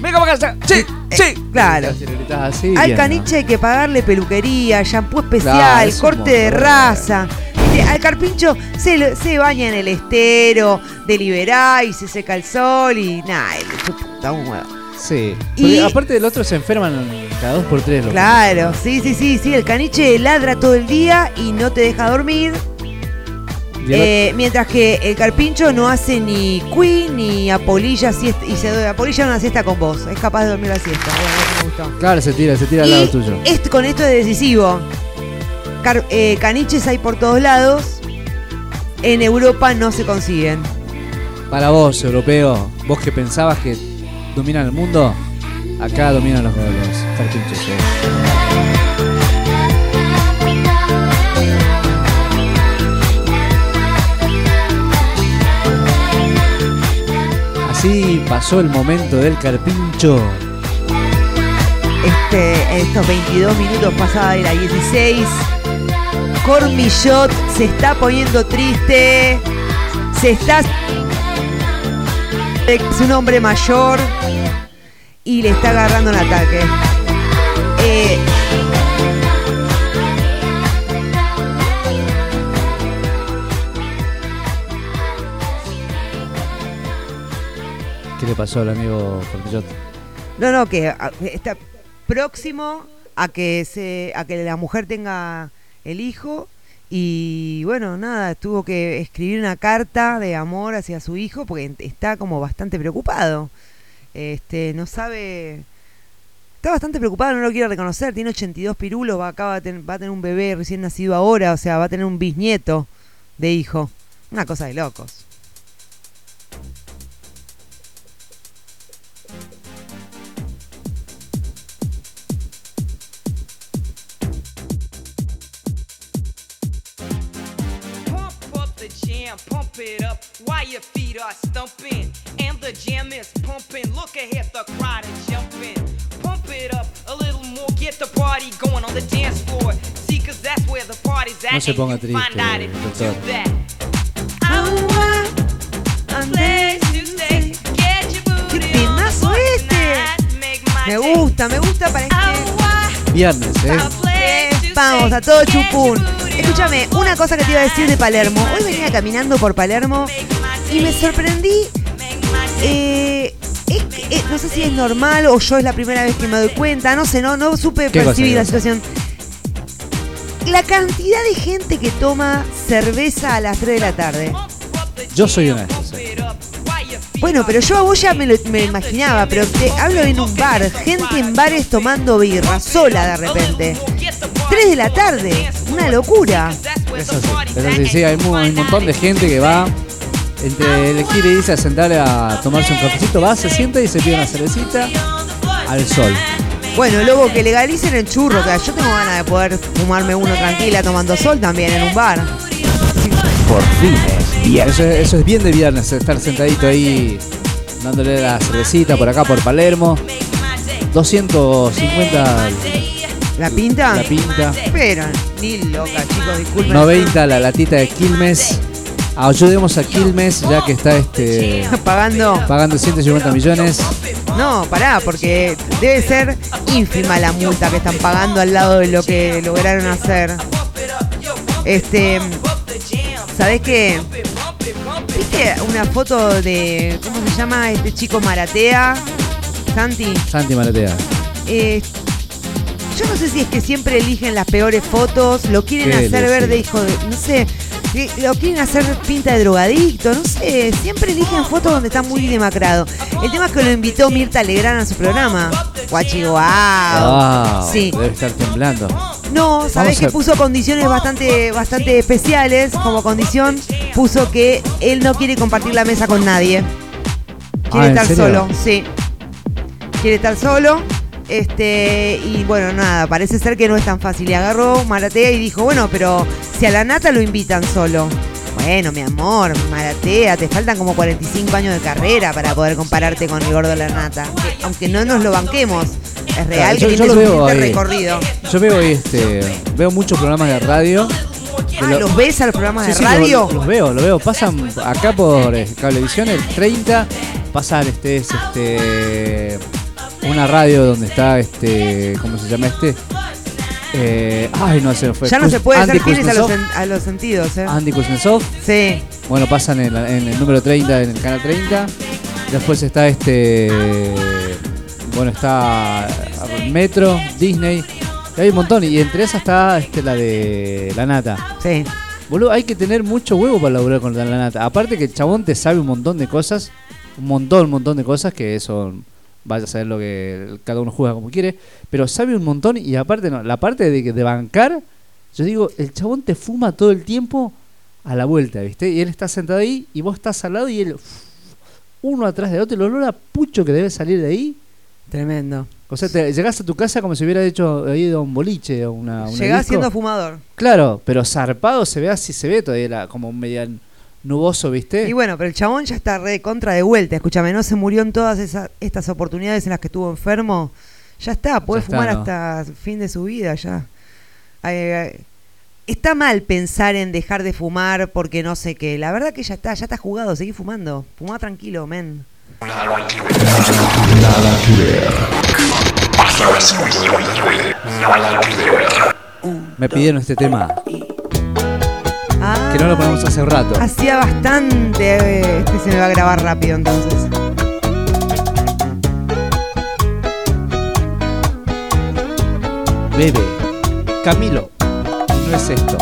Venga para casa. Sí, sí. Claro. Si le gritás así, Al bien, caniche hay que pagarle peluquería, shampoo Claro, especial, es un corte de montón. raza. Al carpincho se, lo- se baña en el estero, deliberá y se seca el sol y nada, le chupa un huevo. Sí. Y- aparte del otro se enferman cada dos por tres. los Claro, sí, sí, sí, sí. El caniche ladra todo el día y no te deja dormir. Eh, mientras que el carpincho no hace ni queen ni apolilla siesta, y se apolilla una siesta con vos. Es capaz de dormir la siesta. Bueno, me gustó. Claro, se tira, se tira al lado tuyo. Con esto es decisivo. Car- eh, caniches hay por todos lados. En Europa no se consiguen. Para vos, europeo, vos que pensabas que dominan el mundo, acá dominan los, los carpinchos. eh. Así pasó el momento del carpincho. Este, estos 22 minutos pasaba de la 16. Cormillot se está poniendo triste. Se está. Es un hombre mayor. Y le está agarrando un ataque. Eh, ¿Qué le pasó al amigo Carpinchot? no, no, que a- está próximo a que se, a que la mujer tenga el hijo. Y bueno, nada, tuvo que escribir una carta de amor hacia su hijo porque está como bastante preocupado. Este, no sabe. Está bastante preocupado, no lo quiere reconocer. Tiene 82 pirulos, va, acaba de ten- va a tener un bebé recién nacido ahora, o sea, va a tener un bisnieto de hijo. Una cosa de locos. Pump it up while your feet are stumping. And the jam is pumping. Look ahead, the crowd is jumping. Pump it up a little more, get the party going on the dance floor. See, cause that's where the party's at. No se ponga triste, find out if you doctor. do that. I want a place to stay. Get your ¡Qué booty temazo on este! make my Me day. gusta, me gusta para este. Viernes, ¿eh? Eh, Vamos, a todo chupún. Escúchame, una cosa que te iba a decir de Palermo. Hoy venía caminando por Palermo y me sorprendí. eh, eh, no sé si es normal o yo es la primera vez que me doy cuenta. No sé, no, no supe ¿Qué cosa, percibir la situación. La cantidad de gente que toma cerveza a las 3 de la tarde. Yo soy una de esas. Eh. Bueno, pero yo a vos ya me lo me imaginaba, pero te hablo en un bar, gente en bares tomando birra, sola de repente. 3 de la tarde, una locura. Es así, es así. Sí, hay, un montón de gente que va entre elegir y irse a sentar a tomarse un cafecito, va, se sienta y se pide una cervecita al sol. Bueno, luego que legalicen el churro, que yo tengo ganas de poder fumarme uno tranquila tomando sol también en un bar. Por fin es viernes. Eso, eso es bien de viernes, estar sentadito ahí dándole la cervecita por acá por Palermo. 250 ¿La pinta? la pinta. Pero, ni loca, chicos, disculpen. 90 la latita de Quilmes. Ayudemos a Quilmes ya que está este Pagando. pagando 150 millones. No, pará, porque debe ser ínfima la multa que están pagando al lado de lo que lograron hacer. Este. ¿Sabés qué? ¿Viste una foto de. ¿Cómo se llama este chico Maratea? Santi. Santi Maratea. Eh, yo no sé si es que siempre eligen las peores fotos, lo quieren ¿Qué hacer ver de hijo de. No sé. eh, Lo quieren hacer pinta de drogadicto, no sé. Siempre eligen fotos donde está muy demacrado. El tema es que lo invitó Mirta Legrand a su programa. Guachi, wow. Wow, Sí. Debe estar temblando. No, sabés que puso condiciones bastante, bastante especiales. Como condición, puso que él no quiere compartir la mesa con nadie. Quiere Ah, ¿en estar solo, sí. Quiere estar solo. Este, y bueno, nada, parece ser que no es tan fácil. Y agarró Maratea y dijo, bueno, pero si a la nata lo invitan solo. Bueno, mi amor, Maratea, te faltan como 45 años de carrera para poder compararte con el gordo de la nata. Que, aunque no nos lo banquemos, es real Claro, que yo- yo tiene lo veo ahí. recorrido. Yo veo este, veo muchos programas de radio. Ah, Lo- ¿los ves a los programas Sí, de sí, radio? Los, los veo, los veo. Pasan acá por eh, Cablevisión el 30. Pasan este, es este una radio donde está este, ¿cómo se llama este? Eh, ay, no se fue. Ya no Kuz- se puede Andy ser fieles a los, a sentidos, ¿eh? Andy Kuznetsov. Sí. Bueno, pasan en, el número 30, en el canal 30. Después está este bueno, está Metro, Disney. y hay un montón. Y entre esas está este, la de La Nata. Sí. Boludo, hay que tener mucho huevo para laburar con La Nata. Aparte que el chabón te sabe un montón de cosas. Un montón, un montón de cosas que eso vaya a saber lo que cada uno juega como quiere, pero sabe un montón y aparte no, la parte de, de bancar, yo digo, el chabón te fuma todo el tiempo a la vuelta, ¿viste? Y él está sentado ahí y vos estás al lado y él uno atrás del otro, el olor a pucho que debe salir de ahí. Tremendo. O sea, te, llegás a tu casa como si hubiera hecho ido a un boliche o una, una Llegás disco. siendo fumador. Claro, pero zarpado se ve así, se ve todavía la- como media nuboso, ¿viste? Y bueno, pero el chabón ya está re contra de vuelta. Escúchame, no se murió en todas esas, estas oportunidades en las que estuvo enfermo. Ya está, puede Ya fumar ¿no? hasta el fin de su vida ya. Eh, está mal pensar en dejar de fumar porque no sé qué. La verdad que ya está, ya está jugado, seguí fumando. Fumá tranquilo, men. Nada que ver. Hasta las 5 de la tarde. Nada que ver. Me pidieron este tema, Ah, que no lo ponemos hace rato. hacía bastante. eh, Este se me va a grabar rápido entonces. Bebe, Camilo, no es esto.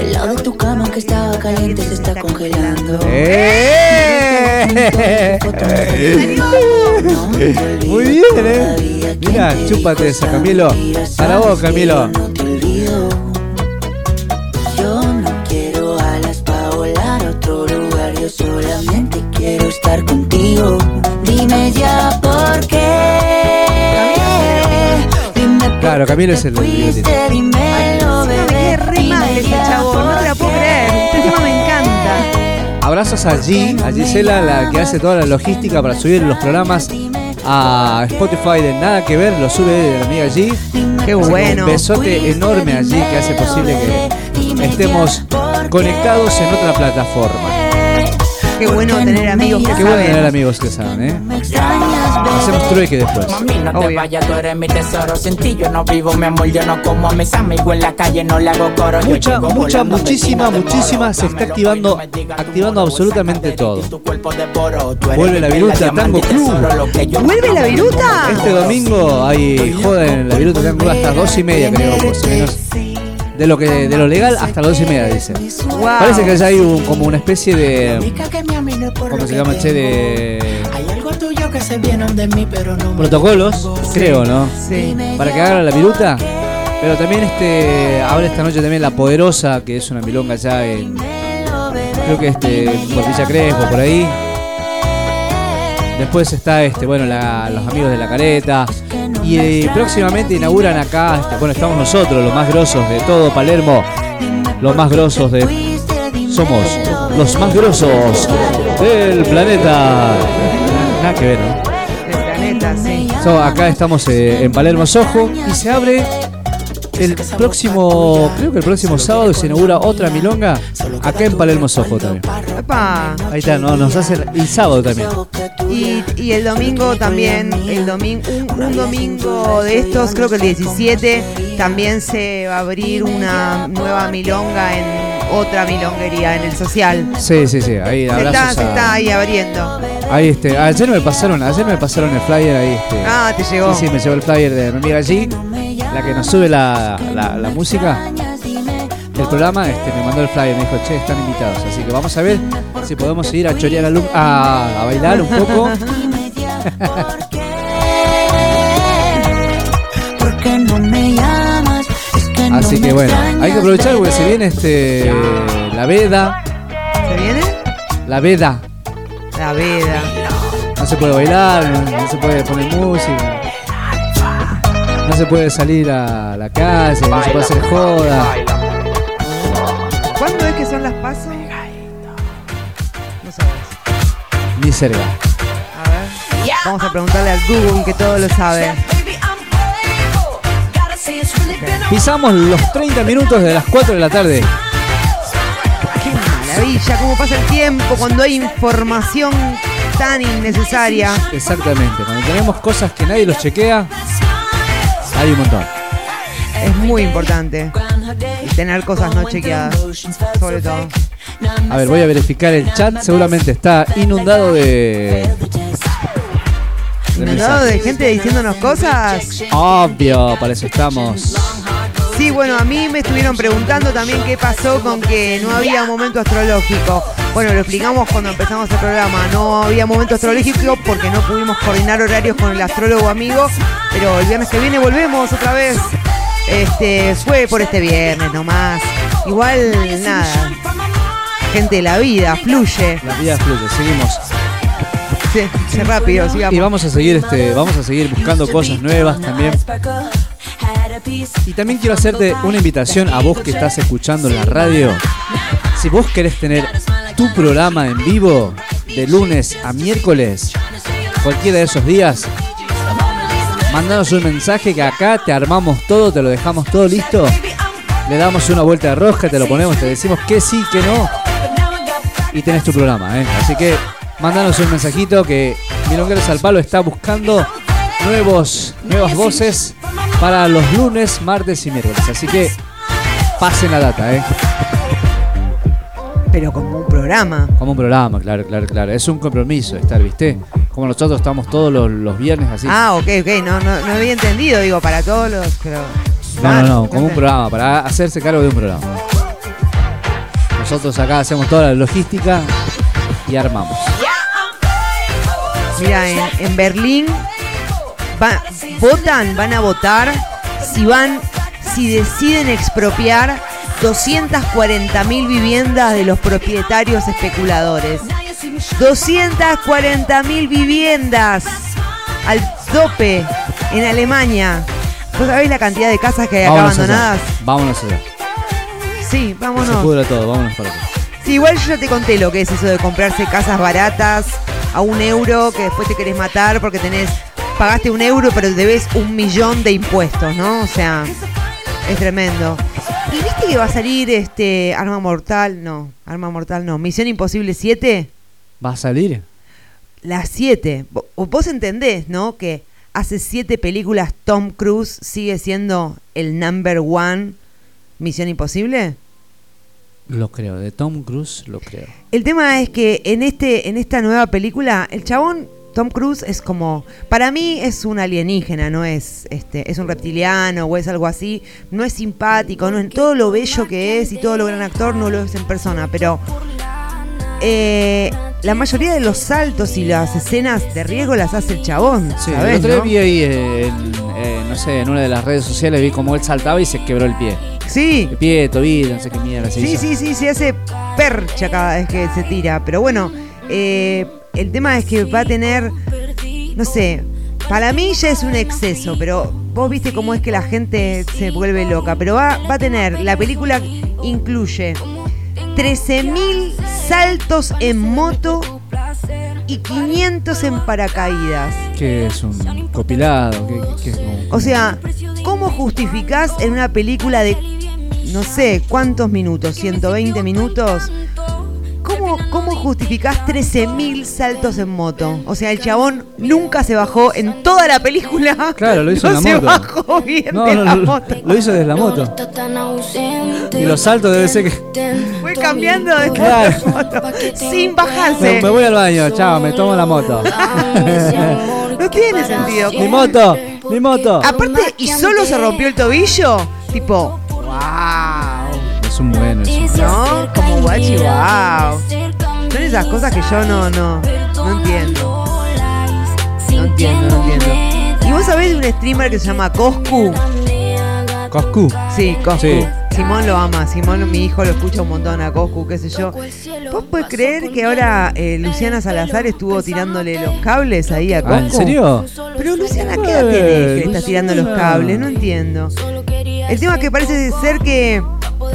El lado de tu cama que estaba caliente se está congelando. ¡Eh! Muy bien, eh. Mira, chúpate esa, Camilo. Para vos, Camilo. Estar contigo. Dime ya por qué. Dime Claro, Camilo es el fuiste, dímelo, bebé. re mal ese chabón, no te la puedo creer. Este tema me encanta. Abrazos a G, a Gisela, la que hace toda la logística para subir los programas a Spotify de Nada que Ver, lo sube la amiga G. Qué bueno. Un besote enorme allí que hace posible que estemos conectados en otra plataforma. Qué bueno tener amigos que Qué bueno tener saben. amigos que saben, ¿eh? Hacemos trueque después. Mami, no te Obvio. vayas, tú eres mi tesoro. Sin ti yo no vivo, mi amor. Yo no como a mis amigos en la calle, no le hago coro. Yo Mucha, llego mucha, volando, muchísima, muchísima. Se está activando, activando absolutamente todo. Tu cuerpo devoro. Tú eres Vuelve la viruta Tango Club. tesoro, lo que yo ¿Vuelve la viruta? Este domingo hay joda en la Viruta Tango Club hasta dos y media, creo, más o menos. De lo que de lo legal hasta las dos y media, dice. Wow. Parece que ya hay un- como una especie de. ¿Cómo se llama, che? De protocolos, creo, ¿no? Sí. Para que hagan la viruta. Pero también este ahora esta noche también La Poderosa, que es una milonga ya en. Creo que este. Por Villa Crespo, por ahí. Después está este, bueno, la- los amigos de la careta. Y eh, próximamente inauguran acá, este, bueno, estamos nosotros, los más grosos de todo Palermo. Los más grosos de. Somos los más grosos del planeta. Nada que ver, ¿no? Del planeta, sí. So, acá estamos eh, en Palermo Sojo y se abre el próximo, creo que el próximo sábado se inaugura otra milonga acá en Palermo Sojo también. Ahí está, no, nos hacen y sábado también. Y, y el domingo también, el domingo, un, un domingo de estos, creo que el 17, también se va a abrir una nueva milonga en otra milonguería, en el social. Sí, sí, sí, ahí Se está, se está ahí abriendo. ahí este, ayer me pasaron, ayer me pasaron el flyer ahí este. Ah, te llegó. Sí, sí, me llegó el flyer de mi amiga allí, la que nos sube la, la, la música del programa, este, me mandó el flyer, me dijo, che, están invitados, así que vamos a ver si podemos ir a chorear a, Lu- a, a bailar un poco. Así que bueno, hay que aprovechar porque se viene este la veda, ¿Se viene? la veda. La veda. No se puede bailar, no se puede poner música. No se puede salir a la calle, no se puede hacer joda. ¿Cuándo es que son las pasos? No sabes. Ni cerca. A ver. Vamos a preguntarle al Google que todo lo sabe. Pisamos los 30 minutos de las 4 de la tarde. Qué maravilla, cómo pasa el tiempo cuando hay información tan innecesaria. Exactamente, cuando tenemos cosas que nadie los chequea, hay un montón. Es muy importante. Tener cosas no chequeadas, sobre todo. A ver, voy a verificar el chat, seguramente está inundado de inundado de gente diciéndonos cosas. Obvio, para eso estamos. Sí, bueno, a mí me estuvieron preguntando también qué pasó con que no había momento astrológico. Bueno, lo explicamos cuando empezamos el programa. No había momento astrológico porque no pudimos coordinar horarios con el astrólogo amigo. Pero el viernes que viene volvemos otra vez. Este, fue por este viernes nomás. Igual nada. Gente, la vida fluye. La vida fluye, seguimos. Sí, sí, rápido, sigamos. Y vamos a seguir este, vamos a seguir buscando cosas nuevas también. Y también quiero hacerte una invitación a vos que estás escuchando en la radio. Si vos querés tener tu programa en vivo de lunes a miércoles, cualquiera de esos días, mandanos un mensaje que acá te armamos todo, te lo dejamos todo listo. Le damos una vuelta de rosca, te lo ponemos, te decimos que sí, que no. Y tenés tu programa, ¿eh? Así que mandanos un mensajito que Milongueros al Palo está buscando nuevos, nuevas voces para los lunes, martes y miércoles. Así que pasen la data, ¿eh? Pero como un programa. Como un programa, claro, claro, claro. Es un compromiso estar, ¿viste? Como nosotros estamos todos los, los viernes así. Ah, ok, ok. No, no, no había entendido, digo, para todos los. Pero... No, no, no, como un programa, para hacerse cargo de un programa. Nosotros acá hacemos toda la logística y armamos. Mira, en, en Berlín va- votan, van a votar si van, si deciden expropiar 240 mil viviendas de los propietarios especuladores. 240 mil viviendas al tope en Alemania. ¿Vos sabés la cantidad de casas que hay acá Vámonos abandonadas? allá. Vámonos allá. Sí, se vámonos. pudra todo, vámonos para allá. Sí, igual yo ya te conté lo que es eso de comprarse casas baratas a un euro, que después te querés matar porque tenés, pagaste un euro pero debes un millón de impuestos, ¿no? O sea, es tremendo. ¿Y viste que va a salir este Arma Mortal? No, Arma Mortal no. Misión Imposible 7. ¿Va a salir? Las 7. Vo- Vos entendés, ¿no? Que hace 7 películas Tom Cruise sigue siendo el number one Misión Imposible. Lo creo, de Tom Cruise lo creo. El tema es que en este, en esta nueva película, el chabón Tom Cruise es como, para mí es un alienígena, no es, este, es un reptiliano o es algo así, no es simpático, no es todo lo bello que es y todo lo gran actor no lo es en persona, pero eh, la mayoría de los saltos y las escenas de riesgo las hace el chabón, Sí, ¿sabés, el otro día no? vi ahí en, eh, no sé, en una de las redes sociales vi como él saltaba y se quebró el pie. Sí. El pie, tobillo, no sé qué mierda se Sí, hizo. sí, sí, se hace percha cada vez que se tira. Pero bueno, eh, el tema es que va a tener, no sé, para mí ya es un exceso, pero vos viste cómo es que la gente se vuelve loca. Pero va, va a tener, la película incluye 13.000 saltos en moto y 500 en paracaídas. Que es un copilado, que, que- que es O sea, ¿cómo justificás en una película de no sé cuántos minutos, 120 minutos? ¿Cómo, cómo justificás 13.000 saltos en moto? O sea, el chabón nunca se bajó en toda la película. Claro, lo hizo no en la se moto. bajó bien No, de no, la lo- moto. lo hizo desde la moto. Y los saltos debe ser que. Fue cambiando de Claro. moto sin bajarse. me voy al baño, chao, me tomo la moto. No tiene sentido. mi moto, mi moto. Aparte, ¿y solo se rompió el tobillo? Tipo, wow. Es un bueno eso. ¿No? Como guachi, wow. Son esas cosas que yo no, no, no entiendo. No entiendo, no entiendo. ¿Y vos sabés de un streamer que se llama Coscu? Coscu. Sí, Coscu. Sí. Simón lo ama, Simón, mi hijo, lo escucha un montón a Coscu, qué sé yo. ¿Vos podés creer que ahora eh, Luciana Salazar estuvo tirándole los cables ahí a Coscu? Ah, ¿en serio? Pero Luciana, ¿qué edad tenés que le estás tirando los cables? No entiendo. El tema es que parece ser que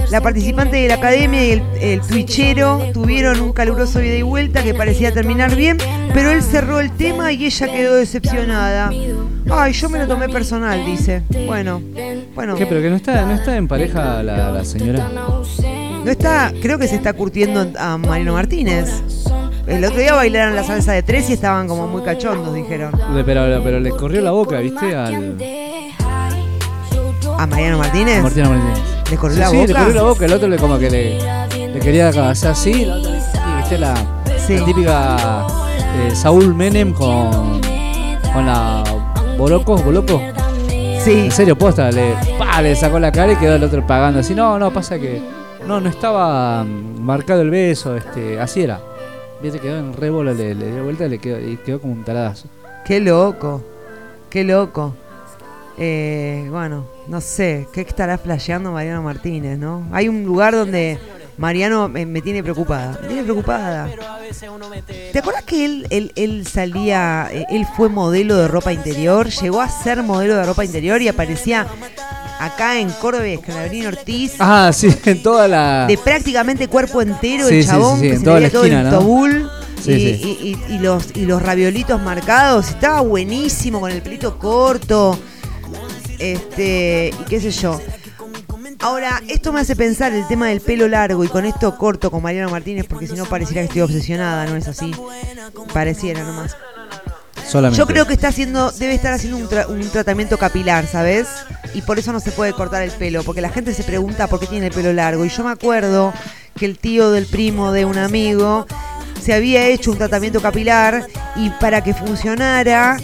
la participante de la academia y el, el twitchero tuvieron un caluroso ida y vuelta que parecía terminar bien, pero él cerró el tema y ella quedó decepcionada. Ay, yo me lo tomé personal, dice. Bueno, bueno. ¿Qué? Pero que no está, no está en pareja la, la señora. No está, creo que se está curtiendo a Marino Martínez. El otro día bailaron la salsa de tres y estaban como muy cachondos, dijeron. Pero, pero le corrió la boca, ¿viste? Al. ¿A Mariano Martínez? a Martínez. ¿Le corrió Sí, la sí, boca? le corrió la boca. El otro le como que le, le quería hacer así. La otra le sí, ¿viste? La, la típica eh, Saúl Menem con, con la Boloco, Boloco. Sí. En serio, posta, le, pa, le sacó la cara y quedó el otro pagando así. No, no, pasa que. No, no estaba mm, marcado el beso, este, así era. Viste, quedó en re bola, le, le dio vuelta y le quedó, y quedó como un taradazo. Qué loco, qué loco. Eh, bueno, no sé, ¿qué estará flasheando Mariano Martínez, no? Hay un lugar donde Mariano me, me tiene preocupada, me tiene preocupada. ¿Te acuerdas que él, él, él salía, eh, él fue modelo de ropa interior, llegó a ser modelo de ropa interior y aparecía acá en Córdoba, Escalabrín Ortiz, Ah, sí, en toda la. de prácticamente cuerpo entero, Sí, el chabón sí, sí, que en se toda la todo esquina, el ¿no? tobul Sí, y, sí. y- y- y los, y los raviolitos marcados, estaba buenísimo con el pelito corto, este, y qué sé yo. Ahora, esto me hace pensar el tema del pelo largo y con esto corto con Mariano Martínez, porque si no pareciera que estoy obsesionada, no es así. Pareciera nomás. Solamente. Yo creo que está haciendo, debe estar haciendo un, tra- un tratamiento capilar, ¿sabes? Y por eso no se puede cortar el pelo, porque la gente se pregunta por qué tiene el pelo largo. Y yo me acuerdo que el tío del primo de un amigo se había hecho un tratamiento capilar y para que funcionara,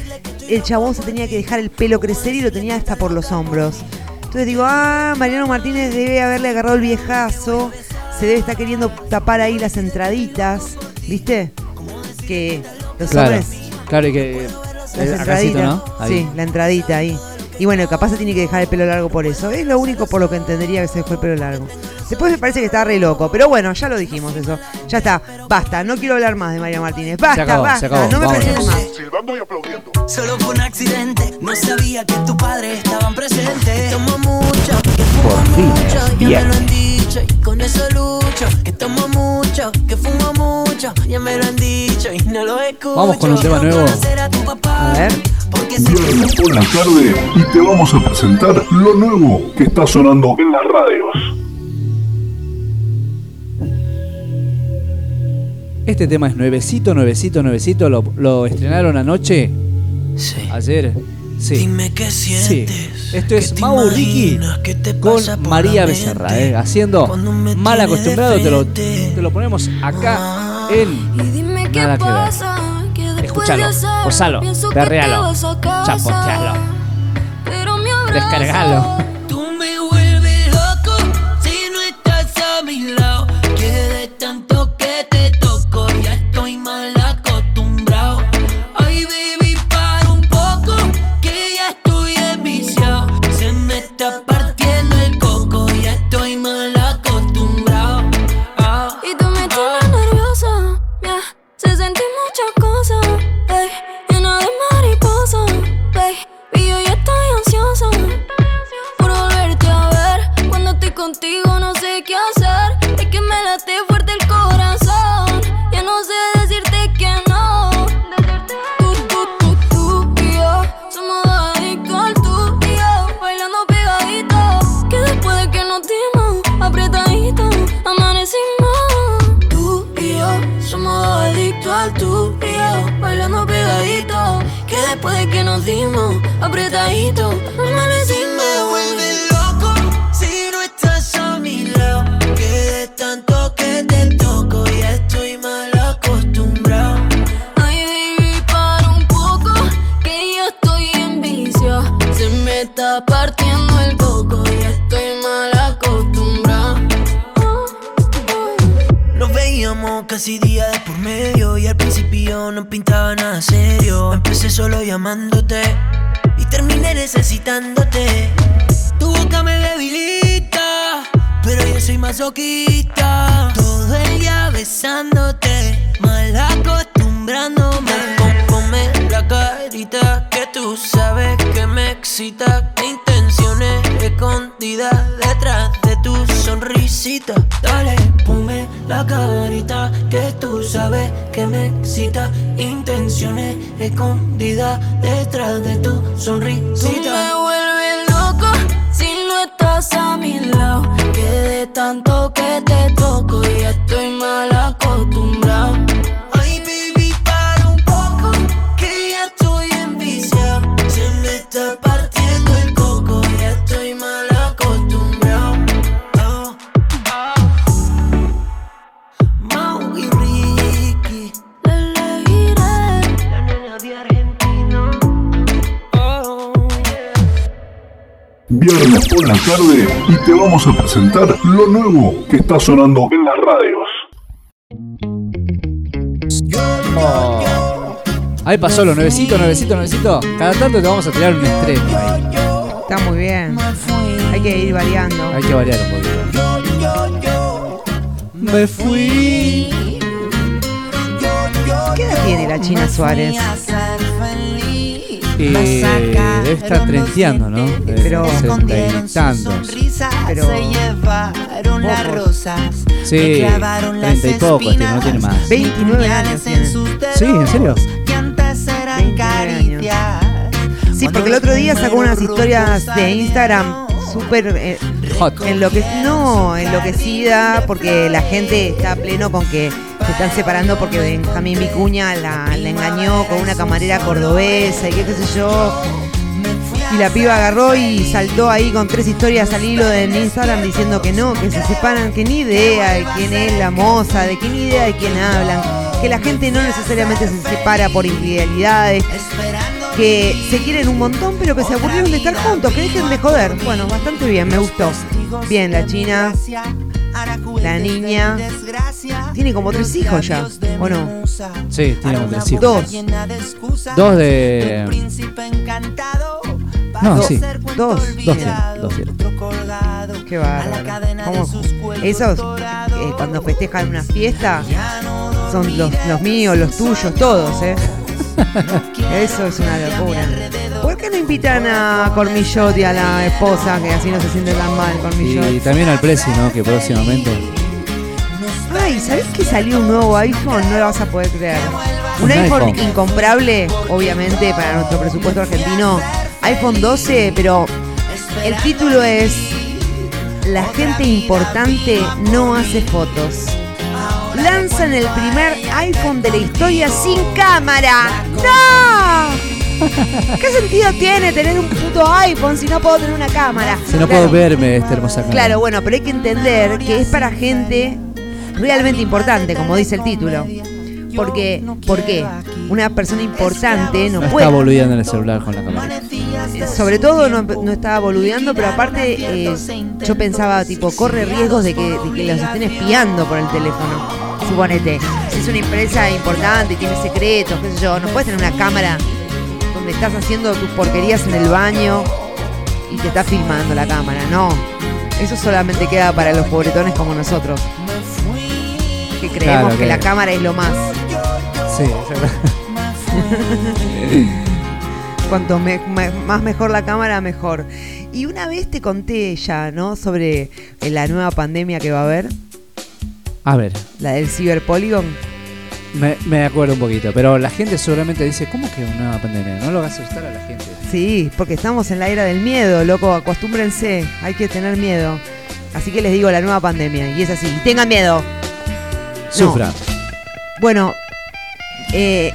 el chabón se tenía que dejar el pelo crecer y lo tenía hasta por los hombros. Entonces digo, ah, Mariano Martínez debe haberle agarrado el viejazo, se debe estar queriendo tapar ahí las entraditas, ¿viste? Que los Claro, hombres claro, y que. eh, entradita. ¿no? Sí, la entradita ahí. Y bueno, capaz se tiene que dejar el pelo largo por eso. Es lo único por lo que entendería que se dejó el pelo largo. Después me parece que está re loco. Pero bueno, ya lo dijimos eso. Ya está. Basta. No quiero hablar más de María Martínez. Basta, acabó, se basta. acabó. No me presentes más. Silbando y aplaudiendo. Solo fue un accidente, no sabía que tus padres estaban presentes. Tomo mucho, que fumo mucho, ya me lo han dicho y con eso lucho. Que tomo mucho, que fumo mucho, ya me lo han dicho y no lo escucho. Vamos con un tema nuevo. a tu papá, A ver. Viernes por la tarde y te vamos a presentar lo nuevo que está sonando en las radios. Este tema es nuevecito, nuevecito, nuevecito. Lo, lo estrenaron anoche. Sí. Ayer. Sí. Dime qué Sí. sientes. Esto es ¿Qué te Mau Ricky con María Becerra, eh, haciendo mal acostumbrado. Te lo, te lo ponemos acá en Dime qué Nada que ver. pasa, después Escúchalo, que perrealo, chapotealo, descargalo. Contigo no sé qué hacer. Es que me late fuerte el corazón. Ya no sé decirte que no. Tú, tú, tú, tú y yo somos adictos tú y yo. Bailando pegadito. Que después de que nos dimos apretadito, amanecimos. Tú y yo somos adictos tú y yo. Bailando pegadito. Que después de que nos dimos apretadito, solo llamándote y terminé necesitándote. Tu boca me debilita, pero yo soy masoquista. Todo el día besándote, mal acostumbrándome. Ponme la carita que tú sabes que me excita. ¿Qué intenciones escondidas detrás de tu sonrisita? Dale, la carita que tú sabes que me excita. Intenciones escondidas detrás de tu Tú me sonrisita. vuelves loco si no estás a mi lado. Que de tanto que te toco, ya estoy mal acostumbrado. Viernes por la tarde y te vamos a presentar lo nuevo que está sonando en las radios. Oh. Ahí pasó lo nuevecito, nuevecito, nuevecito. Cada tanto te vamos a tirar un estreno ahí. Está muy bien. Hay que ir variando. Hay que variar un poquito. Me fui. ¿Qué edad tiene la China Suárez? Y debe estar trenteando, ¿no? Pero- sesenta y tantos. Pero las rosas. Sí, treinta y pocos tiene, no tiene más. 29 años tiene. Sí, ¿en serio? Que antes eran caricias. Sí, porque el otro día sacó unas historias de Instagram súper eh, enloque- no, enloquecida porque la gente está pleno con que se están separando porque Benjamín Vicuña la, engañó con una camarera cordobesa y qué, qué sé yo. Y la piba agarró y saltó ahí con tres historias al hilo en Instagram diciendo que no, que se separan, que ni idea de quién es la moza, de ni idea de quién hablan, que la gente no necesariamente se separa por infidelidades, que se quieren un montón pero que se aburrieron de estar juntos, que dejen de joder. Bueno, bastante bien, me gustó. Bien, la china, la niña, tiene como tres hijos ya, ¿o no? Sí, tiene como tres hijos. Dos. Dos de. No, Dos. sí. Dos. Dos dos tiene. Qué bárbaro. ¿Cómo? Esos, eh, cuando festejan una fiesta, son los, los míos, los tuyos, todos, ¿eh? Eso es una locura. ¿Por qué no invitan a Cormillotti a la esposa, que así no se siente tan mal, Cormillotti? Y también al Prezi, ¿no? Que próximamente. Ay, ¿sabés que salió un nuevo iPhone? No lo vas a poder creer. Un Un iPhone, iPhone. incomparable, obviamente, para nuestro presupuesto argentino. iPhone 12, pero el título es La gente importante no hace fotos. Lanzan el primer iPhone de la historia sin cámara. ¡No! ¿Qué sentido tiene tener un puto iPhone si no puedo tener una cámara? Si no Claro. puedo verme esta hermosa cara. Claro, bueno, pero hay que entender que es para gente realmente importante, como dice el título. Porque, ¿por qué? Una persona importante no, No puede. está boludeando en el celular con la cámara. eh, Sobre todo no, no estaba boludeando, pero aparte eh, yo pensaba, tipo, corre riesgos de que, de que los estén espiando por el teléfono. Suponete, si es una empresa importante y tiene secretos, qué sé yo, no puedes tener una cámara donde estás haciendo tus porquerías en el baño y te está filmando la cámara, no. Eso solamente queda para los pobretones como nosotros. Que creemos Claro, que la cámara es lo más. Sí, es verdad. Cuanto me- me- más mejor la cámara, mejor. Y una vez te conté ya, ¿no? Sobre eh, la nueva pandemia que va a haber, A ver, la del ciberpóligon. Me, me acuerdo un poquito, pero la gente seguramente dice, ¿cómo que una pandemia? No lo hagas asustar a la gente. Sí, porque estamos en la era del miedo, loco, acostúmbrense, hay que tener miedo. Así que les digo la nueva pandemia, y es así, tengan miedo. Sufra. Bueno, eh,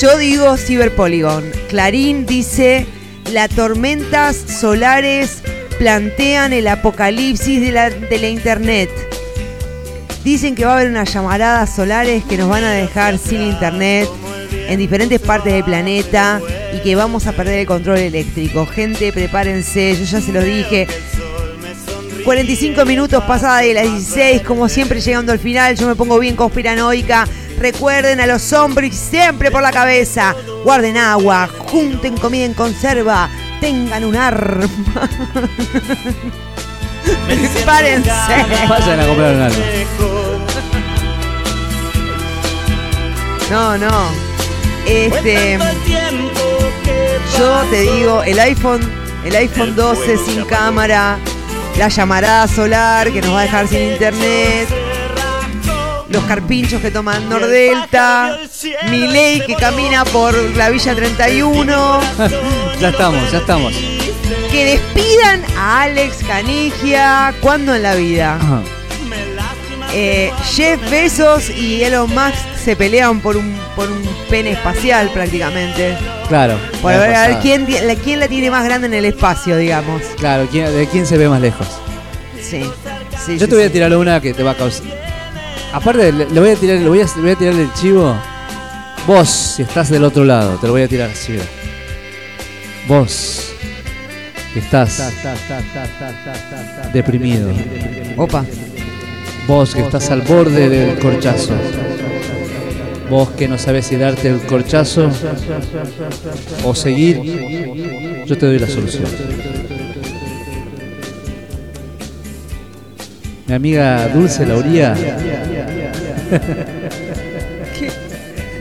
yo digo Cyberpolygon. Clarín dice, las tormentas solares plantean el apocalipsis de la, de la internet. Dicen que va a haber unas llamaradas solares que nos van a dejar sin internet en diferentes partes del planeta y que vamos a perder el control eléctrico. Gente, prepárense, yo ya se los dije. 45 minutos pasada de las 16, como siempre llegando al final, yo me pongo bien conspiranoica. Recuerden a los hombres siempre por la cabeza. Guarden agua, junten comida en conserva, tengan un arma. Prepárense. Vayan a comprar un algo. No, no. Este. Yo te digo, el iPhone, el iPhone 12 sin cámara, la llamarada solar que nos va a dejar sin internet, los carpinchos que toman Nordelta, Milei que camina por la Villa 31, ya estamos, ya estamos. que despidan a Alex Canigia, ¿cuándo en la vida? Ajá. Eh, Jeff Bezos y Elon Musk se pelean por un, por un pene espacial prácticamente. Claro. Por ver a ver quién, la- quién la tiene más grande en el espacio, digamos. Claro, ¿quién- ¿de quién se ve más lejos? Sí. sí Yo sí, te voy a tirar una que te va a causar. Aparte, le, le voy a tirar, le voy a, le voy a tirar el chivo. Vos, si estás del otro lado, te lo voy a tirar así. Vos, que estás deprimido. Opa. Vos que estás al borde del corchazo. Vos que no sabes si darte el corchazo o seguir, yo te doy la solución. Mi amiga Dulce Lauría. ¿Qué?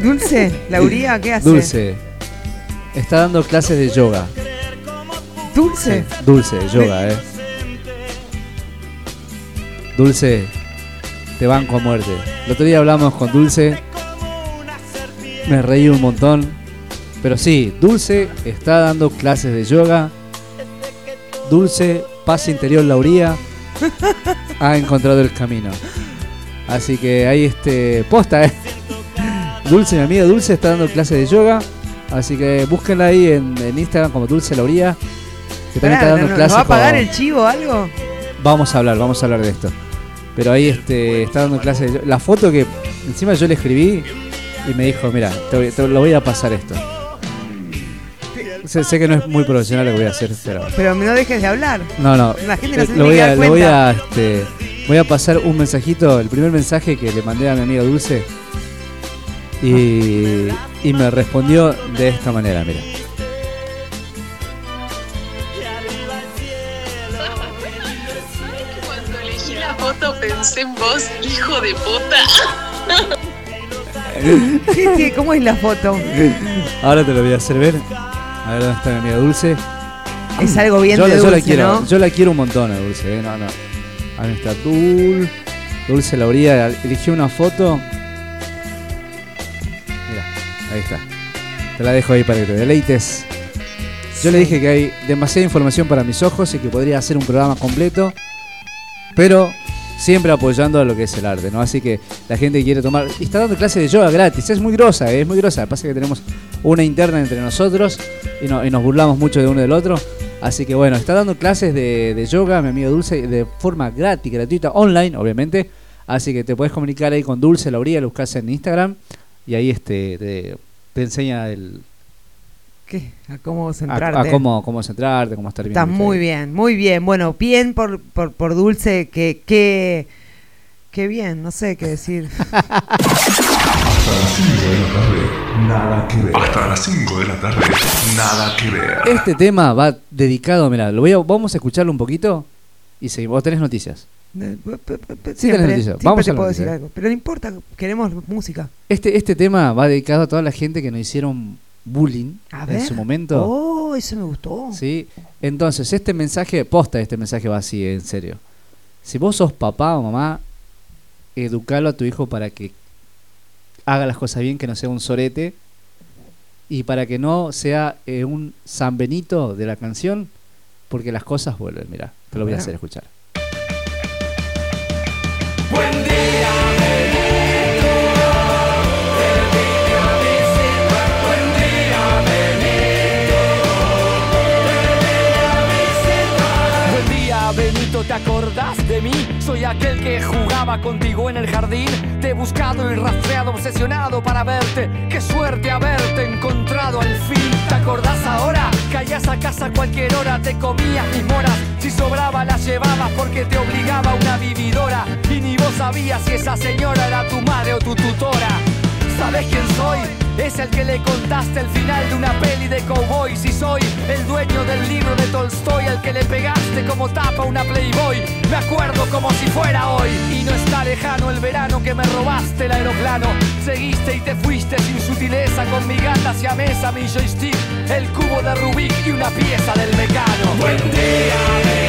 Dulce, Lauría, ¿qué hace? Dulce. Está dando clases de yoga. Dulce. Dulce, yoga, eh. Dulce, te banco a muerte. El otro día hablamos con Dulce. Me reí un montón. Pero sí, Dulce está dando clases de yoga. Dulce, paz interior Lauría, ha encontrado el camino. Así que ahí este posta, eh. Dulce, mi amiga Dulce está dando clases de yoga. Así que búsquenla ahí en, en Instagram como Dulce Lauría. Que también Pará, está dando ¿no- clases ¿Nos va a pagar el chivo o algo? Vamos a hablar, vamos a hablar de esto. Pero ahí este, está dando clases. de- La foto que encima yo le escribí y me dijo, mira, te, te lo voy a pasar esto. Sé, sé que no es muy profesional lo que voy a hacer, pero... Pero no dejes de hablar. No, no. La gente no se lo voy a, lo voy a, este, voy a pasar un mensajito, el primer mensaje que le mandé a mi amiga Dulce. Y, y me respondió de esta manera, mira. Foto pensé en vos, hijo de puta. ¿Qué- qué- ¿Cómo es la foto? Ahora te lo voy a hacer ver. A ver dónde está mi amiga Dulce. Es algo bien yo, de la- Dulce, quiero, ¿no? Yo la quiero un montón a Dulce, ¿eh? No, no. Ahí está Dul. Dulce Lauría eligió una foto. Mira, ahí está. Te la dejo ahí para que te deleites. Yo le dije que hay demasiada información para mis ojos y que podría hacer un programa completo, pero siempre apoyando a lo que es el arte, ¿no? Así que la gente quiere tomar. Y está dando clases de yoga gratis, es muy grosa, ¿eh? es muy grosa. Pasa que tenemos una interna entre nosotros y, no- y nos burlamos mucho de uno del otro. Así que bueno, está dando clases de, yoga, mi amigo Dulce, de forma gratis, gratuita, online, obviamente. Así que te puedes comunicar ahí con Dulce Lauría, lo buscas en Instagram y ahí este te, te enseña el, ¿Qué? A cómo centrarte. a cómo, cómo centrarte, cómo estar bien. Está muy bien, muy bien. Bueno, bien por, por, por Dulce, que, que, que bien, no sé qué decir. Nada que ver. Hasta las 5 de la tarde, nada que ver. Este tema va dedicado, mira, lo voy a, vamos a escucharlo un poquito y seguimos. Vos tenés noticias. Sí, tenés Siempre, noticias. siempre Vamos te a la puedo decir eh. algo. Pero no importa, queremos música. Este, este tema va dedicado a toda la gente que nos hicieron bullying A en ver. su momento. Oh, eso me gustó. ¿Sí? Entonces, este mensaje, posta, este mensaje va así, en serio. Si vos sos papá o mamá, educalo a tu hijo para que haga las cosas bien, que no sea un sorete, y para que no sea eh, un San Benito de la canción, porque las cosas vuelven, mira, te lo voy a hacer escuchar. Buen día, ¿te acordás de mí? Soy aquel que jugaba contigo en el jardín. Te he buscado y rastreado, obsesionado para verte. Qué suerte haberte encontrado al fin. ¿Te acordás ahora? Caías a casa cualquier hora, te comías mis moras. Si sobraba, las llevabas porque te obligaba una vividora. Y ni vos sabías si esa señora era tu madre o tu tutora. ¿Sabes quién soy? Es el que le contaste el final de una peli de cowboy. Si soy el dueño del libro de Tolstoy, el que le pegaste como tapa una Playboy. Me acuerdo como si fuera hoy. Y no está lejano el verano que me robaste el aeroplano. Seguiste y te fuiste sin sutileza con mi gata hacia mesa, mi joystick, el cubo de Rubik y una pieza del mecano. Buen día,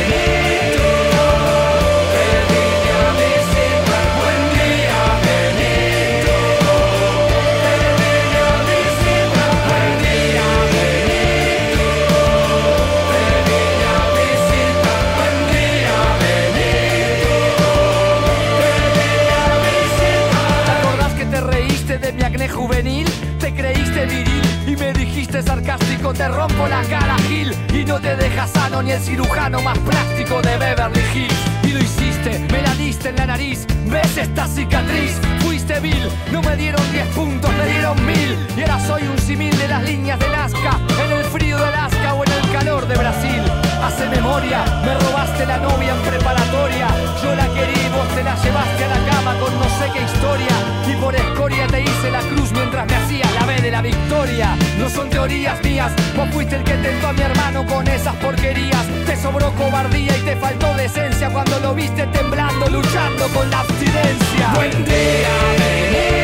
sarcástico, te rompo la cara, Gil. Y no te deja sano ni el cirujano más práctico de Beverly Hills. Y lo hiciste, me la diste en la nariz. ¿Ves esta cicatriz? Fuiste vil, no me dieron 10 puntos, me dieron mil. Y ahora soy un simil de las líneas de Nazca, en el frío de Alaska o en el calor de Brasil. Así memoria. Me robaste la novia en preparatoria. Yo la querí, vos te la llevaste a la con no sé qué historia. Y por escoria te hice la cruz mientras me hacía la B de la victoria. No son teorías mías, vos fuiste el que tentó a mi hermano con esas porquerías. Te sobró cobardía y te faltó decencia cuando lo viste temblando, luchando con la abstinencia. Buen día, Benito.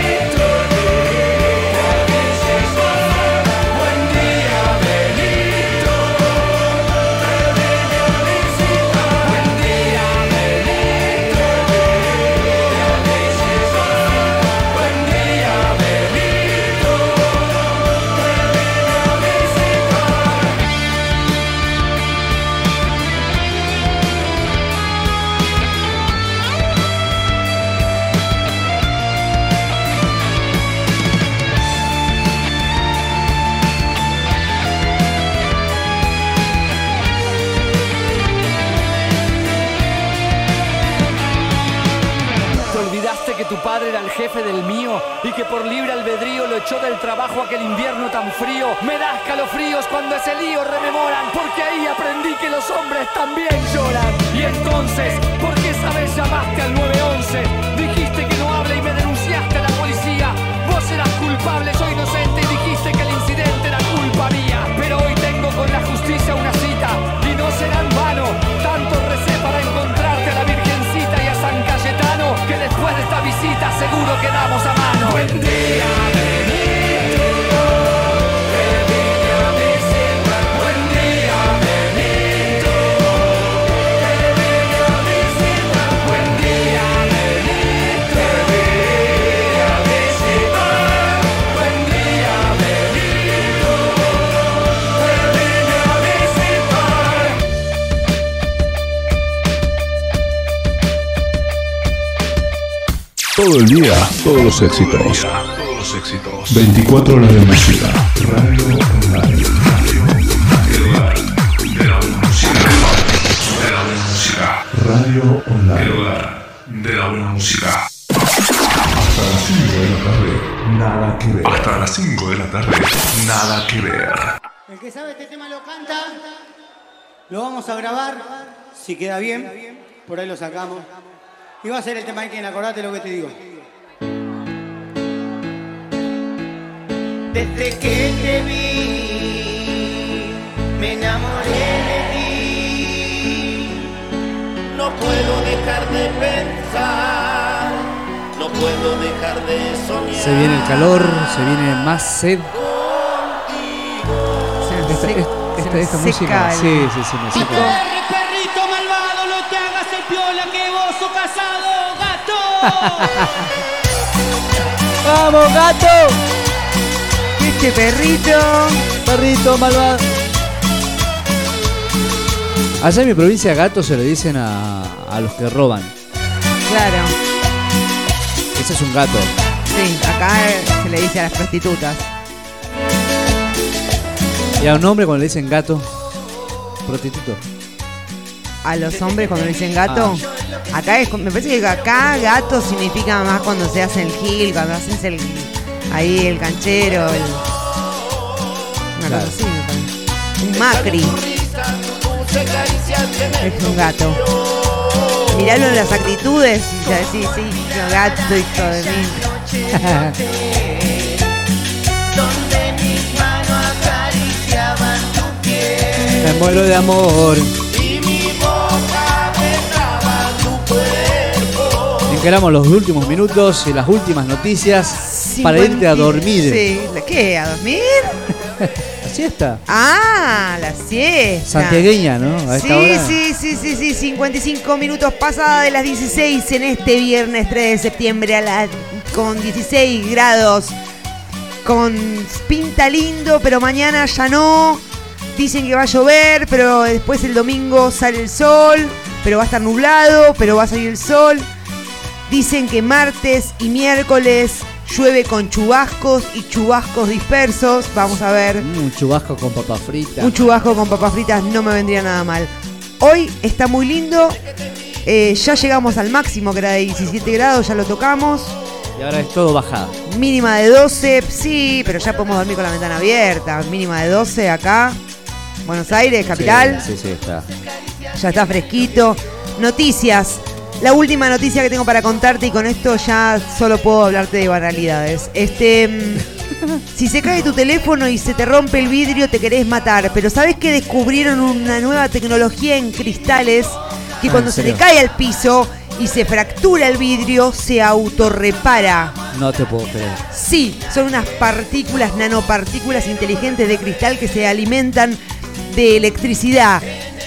El jefe del mío y que por libre albedrío lo echó del trabajo aquel invierno tan frío. Me da escalofríos cuando ese lío rememoran, porque ahí aprendí que los hombres también lloran. Y entonces, ¿por qué esa vez llamaste al 911? Dijiste que no hable y me denunciaste a la policía. Vos eras culpable, yo inocente y dijiste que el incidente era culpa mía. Pero hoy tengo con la justicia una cita y no será esta visita seguro quedamos a mano. Buen día, Todo el día, todos los éxitos. Todos los éxitos. 24 horas de música. Radio online. De la buena música. De la buena música. Radio El online. hogar de la buena música. Hasta las 5 de la tarde. Nada que ver. Hasta las 5 de la tarde. Nada que ver. El que sabe este tema lo canta. Lo vamos a grabar. Si queda bien, por ahí lo sacamos. Y va a ser el tema de quien acordate lo que te digo. Desde que te vi, me enamoré de ti. No puedo dejar de pensar, no puedo dejar de soñar. Se viene el calor, se viene más sed. Esta, esta, esta, esta seca música, sí, sí, sí, me seca. Perre, perrito malvado, no te hagas el piola que vos sos casado, gato. ¡Vamos, gato! Este perrito. Perrito malvado. Allá en mi provincia gato se le dicen a, a los que roban. Claro. Ese es un gato. Sí, acá se le dice a las prostitutas. Y a un hombre cuando le dicen gato, prostituto. A los hombres cuando le dicen gato. Acá es, me parece que acá gato significa más cuando se hace el gil, cuando haces el ahí el canchero, el, una Claro. cosa así me parece. Un macri. Es un gato. Miralo en las actitudes y ya decís, sí, yo gato, hijo de mí. Me muero de amor. Encaramos los últimos minutos y las últimas noticias para irte a dormir. Sí, ¿la ¿qué? ¿A dormir? ¿La siesta? Ah, la siesta. Santiagueña, ¿no? A esta Sí, hora. sí, sí, sí, sí, 55 minutos pasada de las 16 en este viernes 3 de septiembre a la, con 16 grados. Con pinta lindo, pero mañana ya no. Dicen que va a llover, pero después el domingo sale el sol, pero va a estar nublado, pero va a salir el sol. Dicen que martes y miércoles llueve con chubascos y chubascos dispersos. Vamos a ver. Mm, Un chubasco con papas fritas. Un chubasco con papas fritas no me vendría nada mal. Hoy está muy lindo. Eh, ya llegamos al máximo que era de 17 grados, ya lo tocamos. Y ahora es todo bajada. Mínima de 12, sí, pero ya podemos dormir con la ventana abierta. Mínima de 12 acá. Buenos Aires, capital. Sí, sí, sí, está. Ya está fresquito. Noticias. La última noticia que tengo para contarte y con esto ya solo puedo hablarte de banalidades. Este, mm, si se cae tu teléfono y se te rompe el vidrio te querés matar, pero ¿sabes que descubrieron una nueva tecnología en cristales que Ah, cuando ¿en se te cae al piso y se fractura el vidrio se autorrepara? No te puedo creer. Sí, son unas partículas, nanopartículas inteligentes de cristal que se alimentan de electricidad.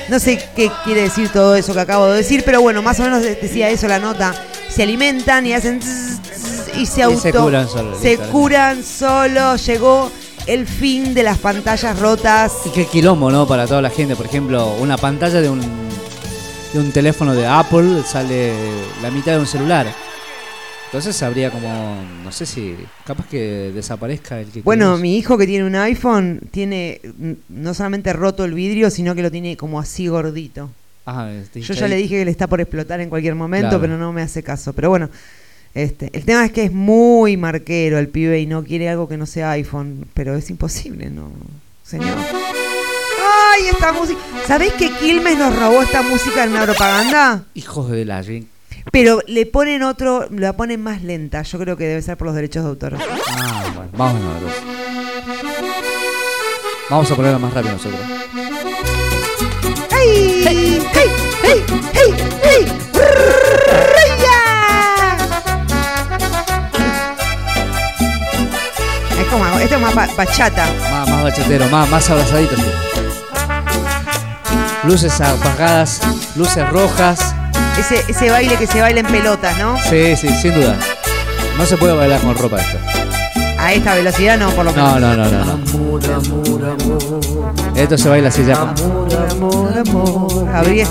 No sé qué quiere decir todo eso que acabo de decir, pero bueno, más o menos de- decía eso la nota. Se alimentan y hacen zzz, y se Y auto se curan solos, se curan solo. Llegó el fin de las pantallas rotas. Y qué quilombo, ¿no? Para toda la gente. Por ejemplo, una pantalla de un, de un teléfono de Apple sale la mitad de un celular. Entonces habría como, no sé si, capaz que desaparezca el que Bueno, mi hijo que tiene un iPhone tiene mm, no solamente roto el vidrio, sino que lo tiene como así gordito. Ah, este, Yo ya le dije que le está por explotar en cualquier momento, Claro. pero no me hace caso. Pero bueno, este, el tema es que es muy marquero el pibe y no quiere algo que no sea iPhone, pero es imposible, ¿no? Señor. ¡Ay, esta música! ¿Sabés que Quilmes nos robó esta música en una propaganda? Hijos de la. Pero le ponen otro, la ponen más lenta. Yo creo que debe ser por los derechos de autor. Ah, bueno, vamos a ver. Vamos a ponerla más rápido nosotros. ¡Hey! ¡Hey! ¡Hey! ¡Hey! ¡Hey! Es como, esto es más ba- bachata. Más, más bachatero, más, más abrazadito. Luces apagadas, luces rojas. Ese, ese baile que se baila en pelotas, ¿no? Sí, sí, sin duda. No se puede bailar con ropa esto. A esta velocidad no, por lo menos. No, no, no, no. no. Esto se baila así ya. Amor, amor. Gabriel.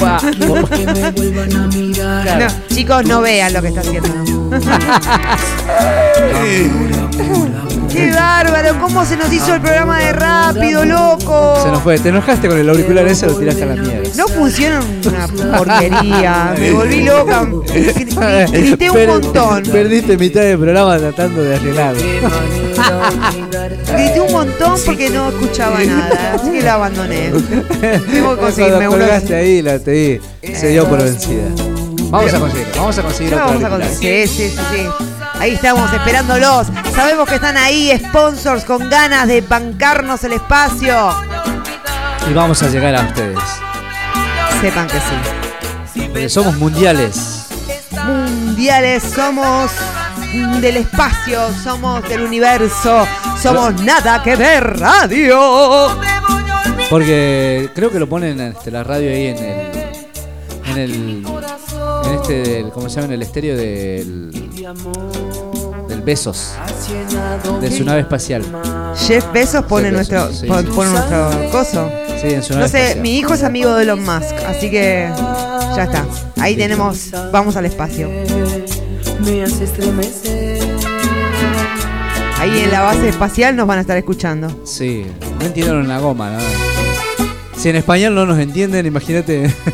No, chicos, no vean lo que está haciendo. ¡Qué bárbaro! ¿Cómo se nos hizo el programa de rápido, loco? Se nos fue. Te enojaste con el auricular ese, lo tiraste a la mierda. No funciona una porquería. Me volví loca. Gri- Grité un montón. Perdiste mitad del programa tratando de arreglarlo. Grité un montón porque no escuchaba nada. Así que la abandoné. Tengo que conseguirme uno. ahí, la te se dio por vencida. Vamos a conseguir, vamos a conseguir Ya otro vamos a conseguir. Sí, sí, sí, sí. Ahí estamos esperándolos. Sabemos que están ahí, sponsors con ganas de bancarnos el espacio. Y vamos a llegar a ustedes. Sepan que sí. Porque somos mundiales. Mundiales, somos del espacio, somos del universo, somos nada que ver radio. Porque creo que lo ponen este, la radio ahí en el. En el. En este. Del, ¿Cómo se llama? En el estéreo del. Del Besos. De su nave espacial. Jeff Bezos pone Jeff nuestro, Bezos, sí. pone nuestro coso. Sí, en su nave No sé, espacial. mi hijo es amigo de Elon Musk, así que ya está. Ahí tenemos, vamos al espacio. Me hace estremecer. Ahí en la base espacial nos van a estar escuchando. Sí, no entienden la goma, ¿no? Si en español no nos entienden, imagínate.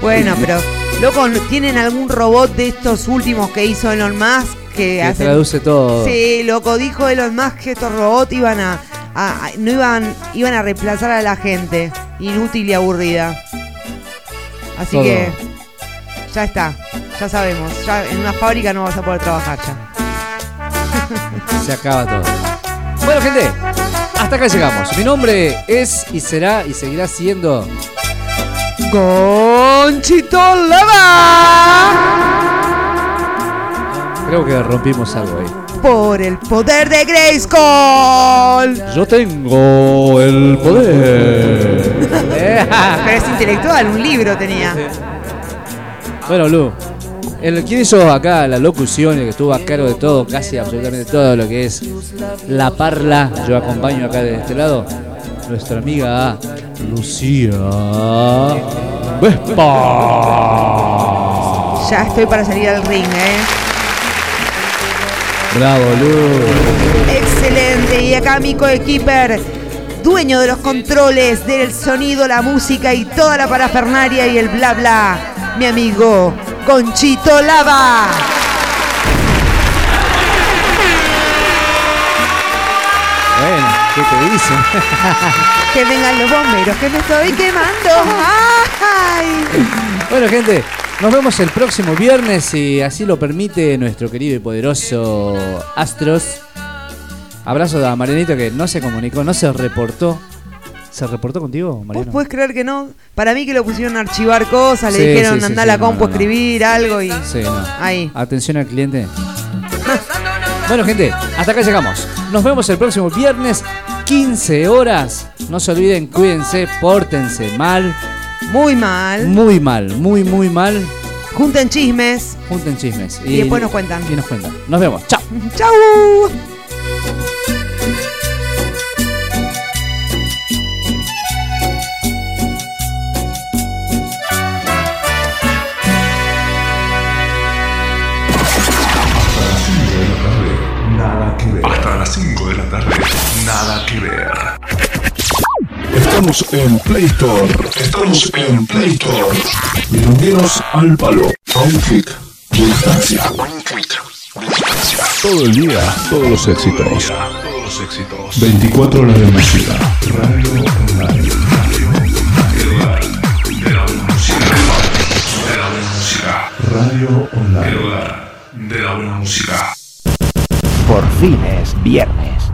Bueno, pero loco, ¿tienen algún robot de estos últimos que hizo Elon Musk que, Que hacen- traduce todo. Sí, loco, dijo Elon Musk que estos robots iban a, a- a- no iban iban a reemplazar a la gente, inútil y aburrida. Así Todo. que ya está, ya sabemos, ya en una fábrica no vas a poder trabajar ya. Se acaba todo. Bueno, gente, hasta acá llegamos. Mi nombre es y será y seguirá siendo. Conchito Lava. Creo que rompimos algo ahí. Por el poder de Grayskull. Yo tengo el poder. Pero es intelectual, un libro tenía. Bueno, Lu, el, ¿quién hizo acá la locución y que estuvo a cargo de todo, casi absolutamente todo lo que es la parla? Yo acompaño acá de este lado nuestra amiga Lucía Vespa. Ya estoy para salir al ring, ¿eh? Bravo, Lu. Excelente. Y acá mi coequiper, dueño de los controles, del sonido, la música y toda la parafernaria y el bla bla. Mi amigo Conchito Lava. Bueno, ¿qué te dicen? Que vengan los bomberos, que me estoy quemando. ¡Ay! Bueno, gente, nos vemos el próximo viernes si así lo permite nuestro querido y poderoso Astros. Abrazo a Marianito que no se comunicó, no se reportó. ¿Se reportó contigo, ¿Vos Mariano? podés creer que no? Para mí que lo pusieron a archivar cosas, le dijeron andá a la compu no, escribir algo y. Sí, no. Ahí. Atención al cliente. bueno, gente, hasta acá llegamos. Nos vemos el próximo viernes, 15 horas. No se olviden, cuídense, pórtense mal. Muy mal. Muy mal, muy, muy mal. Junten chismes. Junten chismes. Y después nos cuentan. Y nos cuentan. Nos vemos. Chao. ¡Chau! Nada nada que ver. Estamos en Play Store. Estamos en Play Store. Milongueros al palo. A un clic de distancia. Todo el día, todos los éxitos. Todos los éxitos. 24 horas de música. Radio online. El hogar de la buena música. De la buena música. Radio El online. hogar de la buena música. Por fin es viernes.